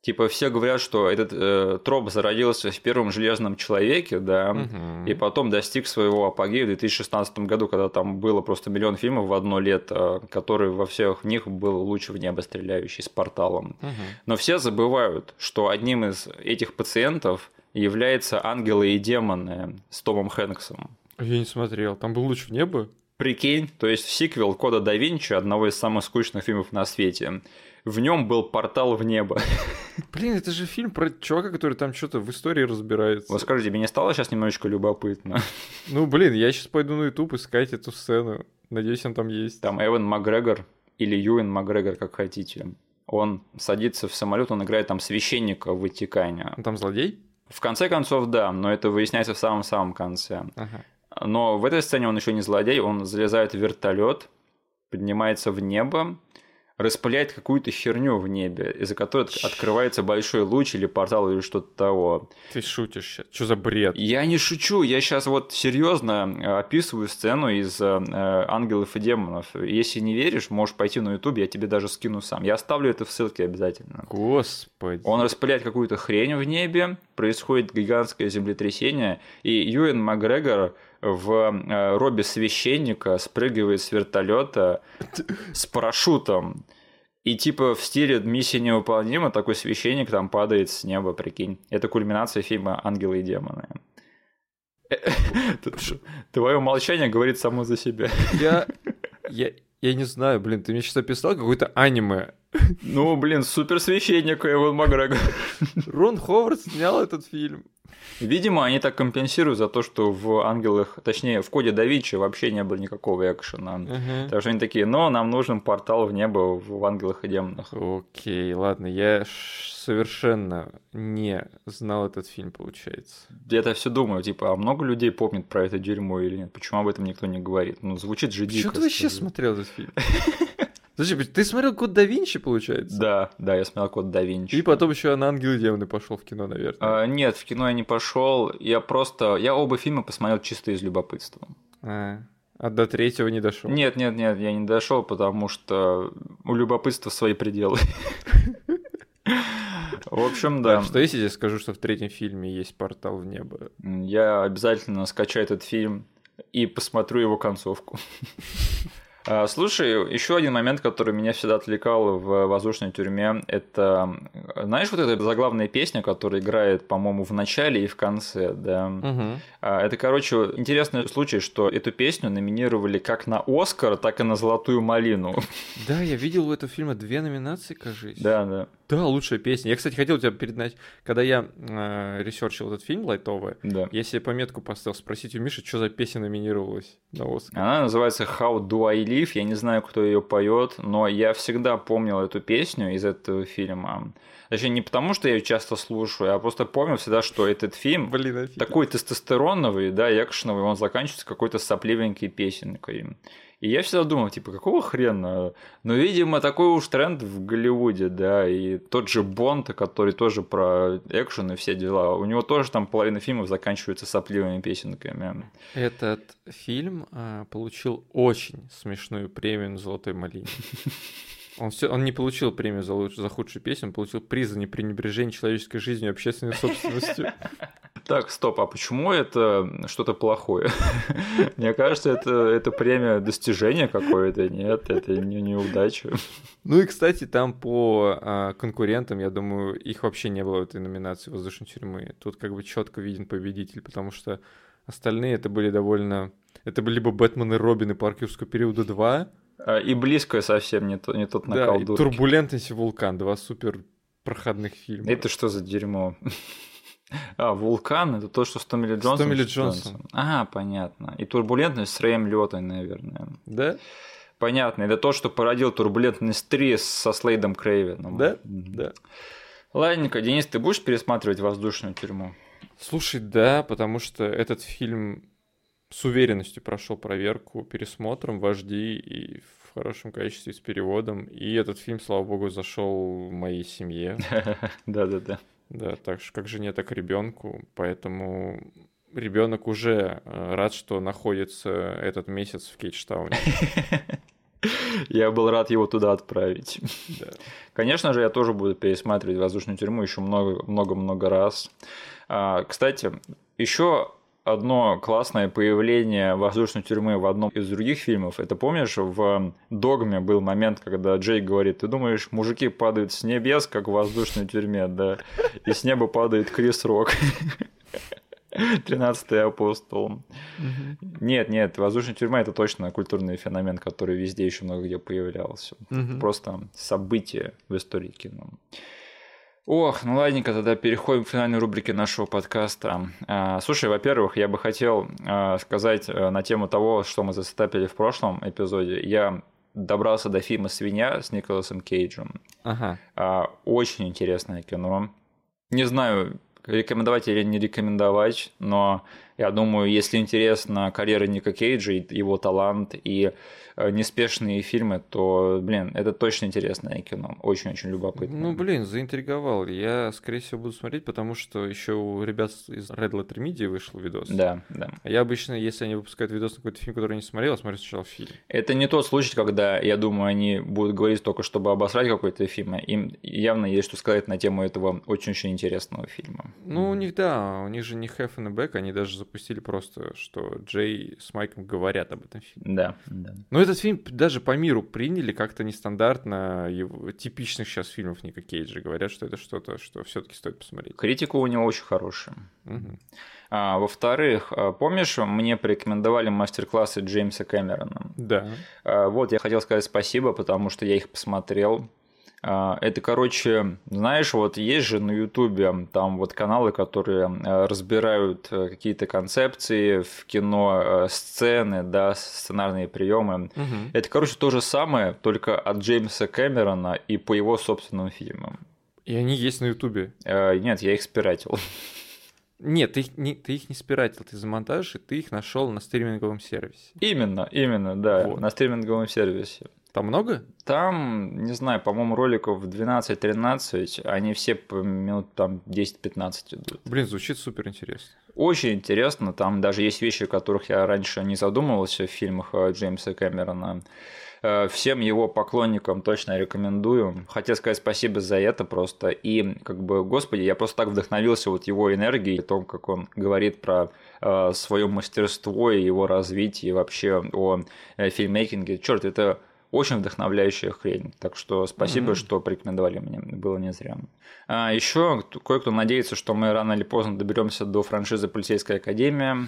Типа все говорят, что этот э, троп зародился в первом железном человеке, да, угу. и потом достиг своего апогея в 2016 году, когда там было просто миллион фильмов в одно лето, которые во всех них был луч в небо стреляющий с порталом. Угу. Но все забывают, что одним из этих пациентов является ангелы и демоны с Томом Хэнксом. Я не смотрел, там был луч в небо? Прикинь, то есть сиквел Кода да Винчи, одного из самых скучных фильмов на свете в нем был портал в небо. Блин, это же фильм про чувака, который там что-то в истории разбирается. Вот скажите, мне стало сейчас немножечко любопытно. Ну, блин, я сейчас пойду на YouTube искать эту сцену. Надеюсь, он там есть. Там Эван Макгрегор или Юэн Макгрегор, как хотите. Он садится в самолет, он играет там священника в Ватикане. Он там злодей? В конце концов, да, но это выясняется в самом-самом конце. Ага. Но в этой сцене он еще не злодей, он залезает в вертолет, поднимается в небо, распыляет какую-то херню в небе, из-за которой открывается большой луч или портал или что-то того. Ты шутишь сейчас. Что за бред? Я не шучу, я сейчас вот серьезно э, описываю сцену из э, «Ангелов и демонов». Если не веришь, можешь пойти на YouTube, я тебе даже скину сам. Я оставлю это в ссылке обязательно. Господи. Он распыляет какую-то хрень в небе, происходит гигантское землетрясение, и Юэн Макгрегор в э, робе священника спрыгивает с вертолета с парашютом. И типа в стиле миссия невыполнима такой священник там падает с неба, прикинь. Это кульминация фильма «Ангелы и демоны». Твое молчание говорит само за себя. Я, я, я не знаю, блин, ты мне сейчас описал какое-то аниме. Ну, блин, супер священник Эван Макгрегор. Рон Ховард снял этот фильм. Видимо, они так компенсируют за то, что в «Ангелах», точнее, в «Коде да Винчи» вообще не было никакого экшена. Uh-huh. Так что они такие, но нам нужен портал в небо в «Ангелах и демонах». Окей, ладно, я совершенно не знал этот фильм, получается. Я-то все думаю, типа, а много людей помнит про это дерьмо или нет? Почему об этом никто не говорит? Ну, звучит же дико. Что ты вообще смотрел этот фильм? Подожди, ты смотрел Код да Винчи, получается? Да, да, я смотрел Код да Винчи. И потом еще на Ангелы демоны пошел в кино, наверное. А, нет, в кино я не пошел. Я просто. Я оба фильма посмотрел чисто из любопытства. А, а до третьего не дошел. Нет, нет, нет, я не дошел, потому что у любопытства свои пределы. В общем, да. Что если я скажу, что в третьем фильме есть портал в небо? Я обязательно скачаю этот фильм и посмотрю его концовку. А, слушай, еще один момент, который меня всегда отвлекал в воздушной тюрьме, это, знаешь, вот эта заглавная песня, которая играет, по-моему, в начале и в конце, да. Угу. Это, короче, интересный случай, что эту песню номинировали как на Оскар, так и на Золотую малину. Да, я видел у этого фильма две номинации, кажется. Да, да. Да, лучшая песня. Я, кстати, хотел тебя перебить, когда я э, research ил этот фильм лайтовый, да. я себе пометку поставил спросить у Миши, что за песня номинировалась на Оскар. Она называется How Do I Live. Я не знаю, кто ее поет, но я всегда помнил эту песню из этого фильма. Точнее, не потому, что я ее часто слушаю, а просто помню всегда, что этот фильм Блин, такой тестостероновый, да, экшеновый, он заканчивается какой-то сопливенькой песенкой. И я всегда думал, типа, какого хрена? Но, видимо, такой уж тренд в Голливуде, да, и тот же Бонд, который тоже про экшен и все дела, у него тоже там половина фильмов заканчивается сопливыми песенками. Этот фильм а, получил очень смешную премию на «Золотой малине». Он, все, он не получил премию за, луч, за худшую песню, он получил приз за непренебрежение человеческой жизнью и общественной собственностью. Так, стоп, а почему это что-то плохое? Мне кажется, это, это премия достижения какое-то, нет, это не неудача. Ну и, кстати, там по а, конкурентам, я думаю, их вообще не было в этой номинации воздушной тюрьмы. Тут как бы четко виден победитель, потому что остальные это были довольно... Это были либо Бэтмен и Робин и Парк юрского периода 2, а, и близко совсем не, то, не тот накал да, и Турбулентность и Вулкан, два супер проходных фильма. Это что за дерьмо? А, Вулкан это то, что с Томми Ли Джонсом. С Томми Ли Джонсом. А, понятно. И турбулентность с Рэем Лётой, наверное. Да? Понятно. Это то, что породил турбулентность 3 со Слейдом Крейвеном. Да? Да. Ладненько, Денис, ты будешь пересматривать «Воздушную тюрьму»? Слушай, да, потому что этот фильм с уверенностью прошел проверку пересмотром в HD и в хорошем качестве с переводом. И этот фильм, слава богу, зашел моей семье. Да-да-да. Да, так же как жене, так и ребенку. Поэтому ребенок уже э, рад, что находится этот месяц в Кейдж-тауне. Я был рад его туда отправить. Да. Конечно же, я тоже буду пересматривать воздушную тюрьму еще много-много-много раз. А, кстати, еще одно классное появление воздушной тюрьмы в одном из других фильмов. Это помнишь, в «Догме» был момент, когда Джейк говорит, ты думаешь, мужики падают с небес, как в воздушной тюрьме, да, и с неба падает Крис Рок. Тринадцатый апостол. Нет, нет, воздушная тюрьма это точно культурный феномен, который везде еще много где появлялся. Просто событие в истории кино. Ох, ну ладненько, тогда переходим к финальной рубрике нашего подкаста. А, слушай, во-первых, я бы хотел а, сказать э, на тему того, что мы застапили в прошлом эпизоде. Я добрался до фильма «Свинья» с Николасом Кейджем. Ага. А, очень интересное кино. Не знаю, рекомендовать или не рекомендовать, но я думаю, если интересна карьера Ника Кейджа, его талант и Э, неспешные фильмы, то, блин, это точно интересное кино. Очень-очень любопытно. Ну, блин, заинтриговал. Я, скорее всего, буду смотреть, потому что еще у ребят из Red Letter Media вышел видос. Да, да. Я обычно, если они выпускают видос на какой-то фильм, который я не смотрел, смотрю сначала фильм. Это не тот случай, когда, я думаю, они будут говорить только, чтобы обосрать какой-то фильм. Им явно есть что сказать на тему этого очень-очень интересного фильма. Ну, у них, да, у них же не Half and Back, они даже запустили просто, что Джей с Майком говорят об этом фильме. Да, да. Ну, этот фильм даже по миру приняли как-то нестандартно, его, типичных сейчас фильмов Ника Кейджа. Говорят, что это что-то, что все-таки стоит посмотреть. Критика у него очень хорошая. Угу. А, во-вторых, а, помнишь, мне порекомендовали мастер-классы Джеймса Кэмерона? Да. А, вот, я хотел сказать спасибо, потому что я их посмотрел. А, это, короче, знаешь, вот есть же на Ютубе там вот каналы, которые а, разбирают э, какие-то концепции в кино, э, сцены, да, сценарные приемы. Угу. Это, короче, то же самое, только от Джеймса Кэмерона и по его собственным фильмам. И они есть на Ютубе? Э, нет, я их спиратил. Нет, ты их не, ты их не спиратил, ты замонтажишь, и ты их нашел на стриминговом сервисе. Именно, именно, да, вот. на стриминговом сервисе. Там много? Там, не знаю, по-моему, роликов 12-13, они все по минут там 10-15 идут. Блин, звучит супер интересно. Очень интересно, там даже есть вещи, о которых я раньше не задумывался в фильмах э, Джеймса Кэмерона. Э, всем его поклонникам точно рекомендую. Хотел сказать спасибо за это просто. И, как бы, господи, я просто так вдохновился вот его энергией, о том, как он говорит про э, свое мастерство и его развитие, и вообще о э, фильммейкинге. Черт, это очень вдохновляющая хрень. Так что спасибо, mm-hmm. что порекомендовали мне. Было не зря. А, еще кое-кто надеется, что мы рано или поздно доберемся до франшизы Полицейская Академия.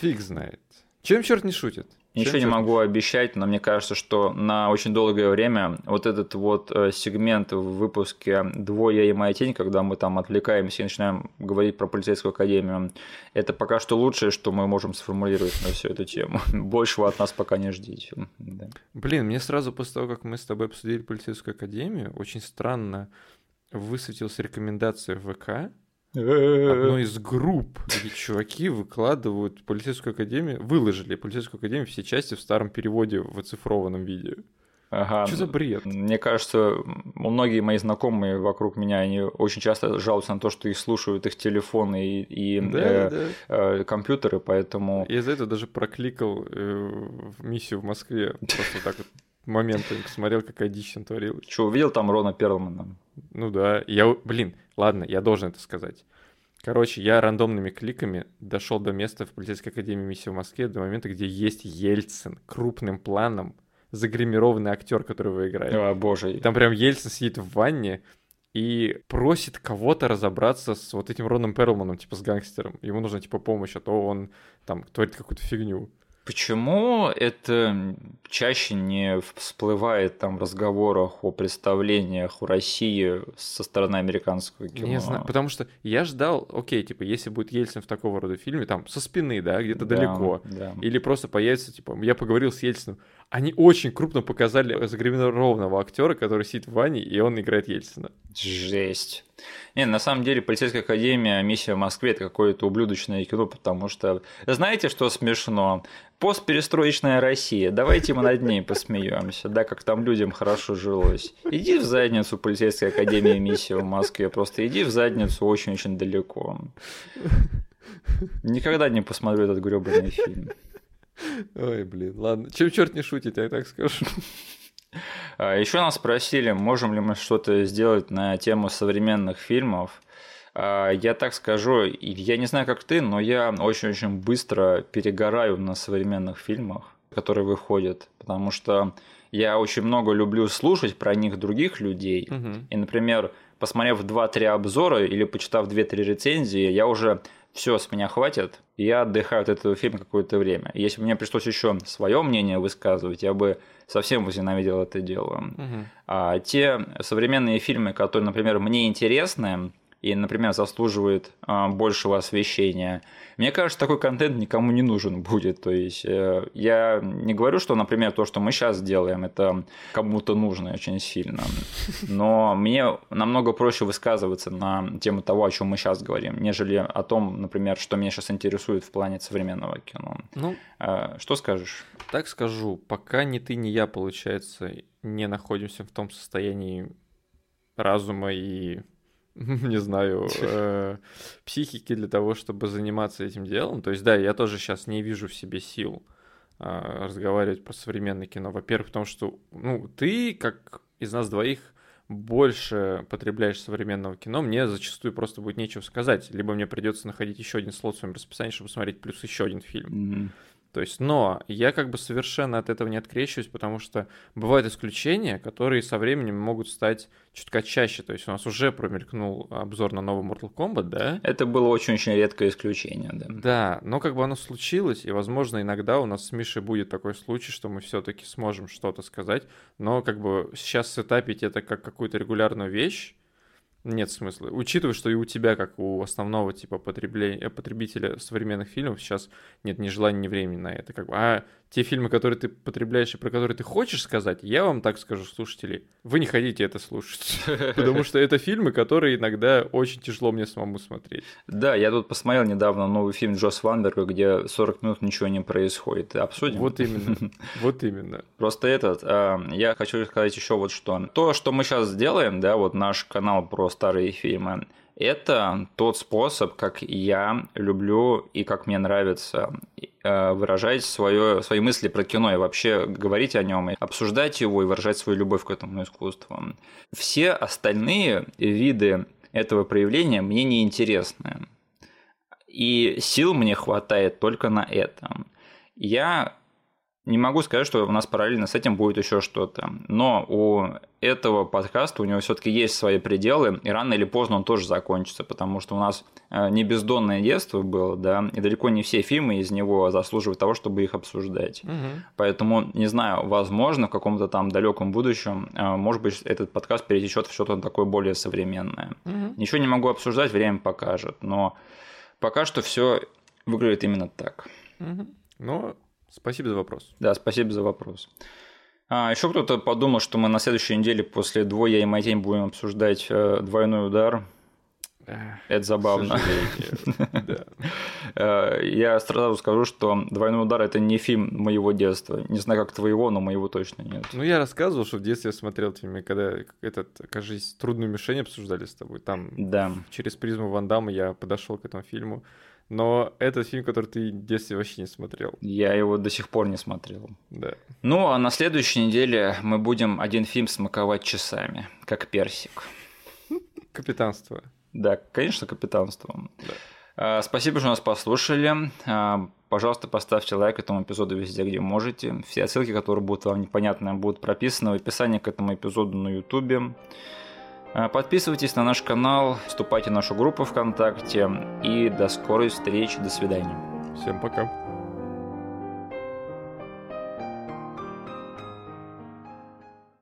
Фиг знает. Чем черт не шутит? Ничего не могу обещать, но мне кажется, что на очень долгое время вот этот вот э, сегмент в выпуске «Двое и моя тень», когда мы там отвлекаемся и начинаем говорить про полицейскую академию, это пока что лучшее, что мы можем сформулировать на всю эту тему. Большего от нас пока не ждите. Да. Блин, мне сразу после того, как мы с тобой обсудили полицейскую академию, очень странно высветилась рекомендация в ВК, одной из групп, где чуваки выкладывают полицейскую академию, выложили полицейскую академию все части в старом переводе в оцифрованном виде. Ага. Что за бред? Мне кажется, многие мои знакомые вокруг меня, они очень часто жалуются на то, что их слушают их телефоны и, и да, э, да. Э, компьютеры, поэтому... Я из-за этого даже прокликал э, в миссию в Москве. Просто так вот моментами посмотрел, какая дичь там творилась. Что, увидел там Рона Перлмана? Ну да. Я, блин, ладно, я должен это сказать. Короче, я рандомными кликами дошел до места в полицейской академии миссии в Москве, до момента, где есть Ельцин крупным планом, загримированный актер, который вы играете. О, боже. И там прям Ельцин сидит в ванне и просит кого-то разобраться с вот этим Роном Перлманом, типа с гангстером. Ему нужна типа помощь, а то он там творит какую-то фигню. Почему это чаще не всплывает там в разговорах о представлениях у России со стороны американского кино? Не знаю, потому что я ждал, окей, типа, если будет Ельцин в такого рода фильме, там, со спины, да, где-то да, далеко, да. или просто появится, типа, я поговорил с Ельцином, они очень крупно показали загримированного актера, который сидит в ванне, и он играет Ельцина. Жесть. Не, на самом деле, полицейская академия, миссия в Москве это какое-то ублюдочное кино, потому что знаете, что смешно? Постперестроечная Россия. Давайте мы над ней посмеемся, да, как там людям хорошо жилось. Иди в задницу полицейской академии миссия в Москве, просто иди в задницу очень-очень далеко. Никогда не посмотрю этот гребаный фильм. Ой, блин, ладно. Чем черт не шутит, я так скажу. А, Еще нас спросили, можем ли мы что-то сделать на тему современных фильмов. А, я так скажу, я не знаю, как ты, но я очень-очень быстро перегораю на современных фильмах, которые выходят, потому что я очень много люблю слушать про них других людей. Угу. И, например, посмотрев 2-3 обзора или почитав 2-3 рецензии, я уже все, с меня хватит, я отдыхаю от этого фильма какое-то время. Если бы мне пришлось еще свое мнение высказывать, я бы совсем возненавидел это дело. Угу. А те современные фильмы, которые, например, мне интересны, и, например, заслуживает э, большего освещения. Мне кажется, такой контент никому не нужен будет. То есть э, я не говорю, что, например, то, что мы сейчас делаем, это кому-то нужно очень сильно. Но мне намного проще высказываться на тему того, о чем мы сейчас говорим, нежели о том, например, что меня сейчас интересует в плане современного кино. Ну, э, что скажешь? Так скажу, пока ни ты, ни я, получается, не находимся в том состоянии разума и не знаю, э, психики для того, чтобы заниматься этим делом. То есть, да, я тоже сейчас не вижу в себе сил э, разговаривать про современное кино. Во-первых, потому что, ну, ты, как из нас двоих, больше потребляешь современного кино, мне зачастую просто будет нечего сказать. Либо мне придется находить еще один слот в своем расписании, чтобы смотреть плюс еще один фильм. Mm-hmm. То есть, но я как бы совершенно от этого не открещиваюсь, потому что бывают исключения, которые со временем могут стать чутка чаще. То есть у нас уже промелькнул обзор на новый Mortal Kombat, да? Это было очень-очень редкое исключение, да. Да, но как бы оно случилось, и, возможно, иногда у нас с Мишей будет такой случай, что мы все-таки сможем что-то сказать, но как бы сейчас сетапить это как какую-то регулярную вещь, нет смысла. Учитывая, что и у тебя, как у основного типа потребления, потребителя современных фильмов, сейчас нет ни желания, ни времени на это. Как бы, а те фильмы, которые ты потребляешь и про которые ты хочешь сказать, я вам так скажу, слушатели, вы не хотите это слушать. Потому что это фильмы, которые иногда очень тяжело мне самому смотреть. Да, я тут посмотрел недавно новый фильм Джос Ванберга, где 40 минут ничего не происходит. Обсудим? Вот именно. Вот именно. Просто этот, а, я хочу сказать еще вот что. То, что мы сейчас делаем, да, вот наш канал про старые фильмы, это тот способ, как я люблю и как мне нравится э, выражать свое, свои мысли про кино и вообще говорить о нем, и обсуждать его и выражать свою любовь к этому искусству. Все остальные виды этого проявления мне не интересны. И сил мне хватает только на этом. Я не могу сказать, что у нас параллельно с этим будет еще что-то. Но у этого подкаста у него все-таки есть свои пределы, и рано или поздно он тоже закончится, потому что у нас э, не бездонное детство было, да, и далеко не все фильмы из него заслуживают того, чтобы их обсуждать. Угу. Поэтому, не знаю, возможно, в каком-то там далеком будущем, э, может быть, этот подкаст перетечет в что-то такое более современное. Угу. Ничего не могу обсуждать, время покажет, но пока что все выглядит именно так. Угу. Ну, Спасибо за вопрос. Да, спасибо за вопрос. А, еще кто-то подумал, что мы на следующей неделе после двоя и Майтень будем обсуждать э, двойной удар. Это забавно. Э, я сразу скажу, что «Двойной удар» — это не фильм моего детства. Не знаю, как твоего, но моего точно нет. Ну, я рассказывал, что в детстве я смотрел фильм, когда этот, кажется, «Трудную мишень» обсуждали с тобой. Там да. через призму Ван Дамма я подошел к этому фильму. Но это фильм, который ты в детстве вообще не смотрел. Я его до сих пор не смотрел. Да. Ну, а на следующей неделе мы будем один фильм смаковать часами, как персик. Капитанство. Да, конечно, капитанство. Да. А, спасибо, что нас послушали. А, пожалуйста, поставьте лайк этому эпизоду везде, где можете. Все ссылки, которые будут вам непонятны, будут прописаны в описании к этому эпизоду на YouTube. А, подписывайтесь на наш канал, вступайте в нашу группу ВКонтакте и до скорой встречи, до свидания. Всем пока.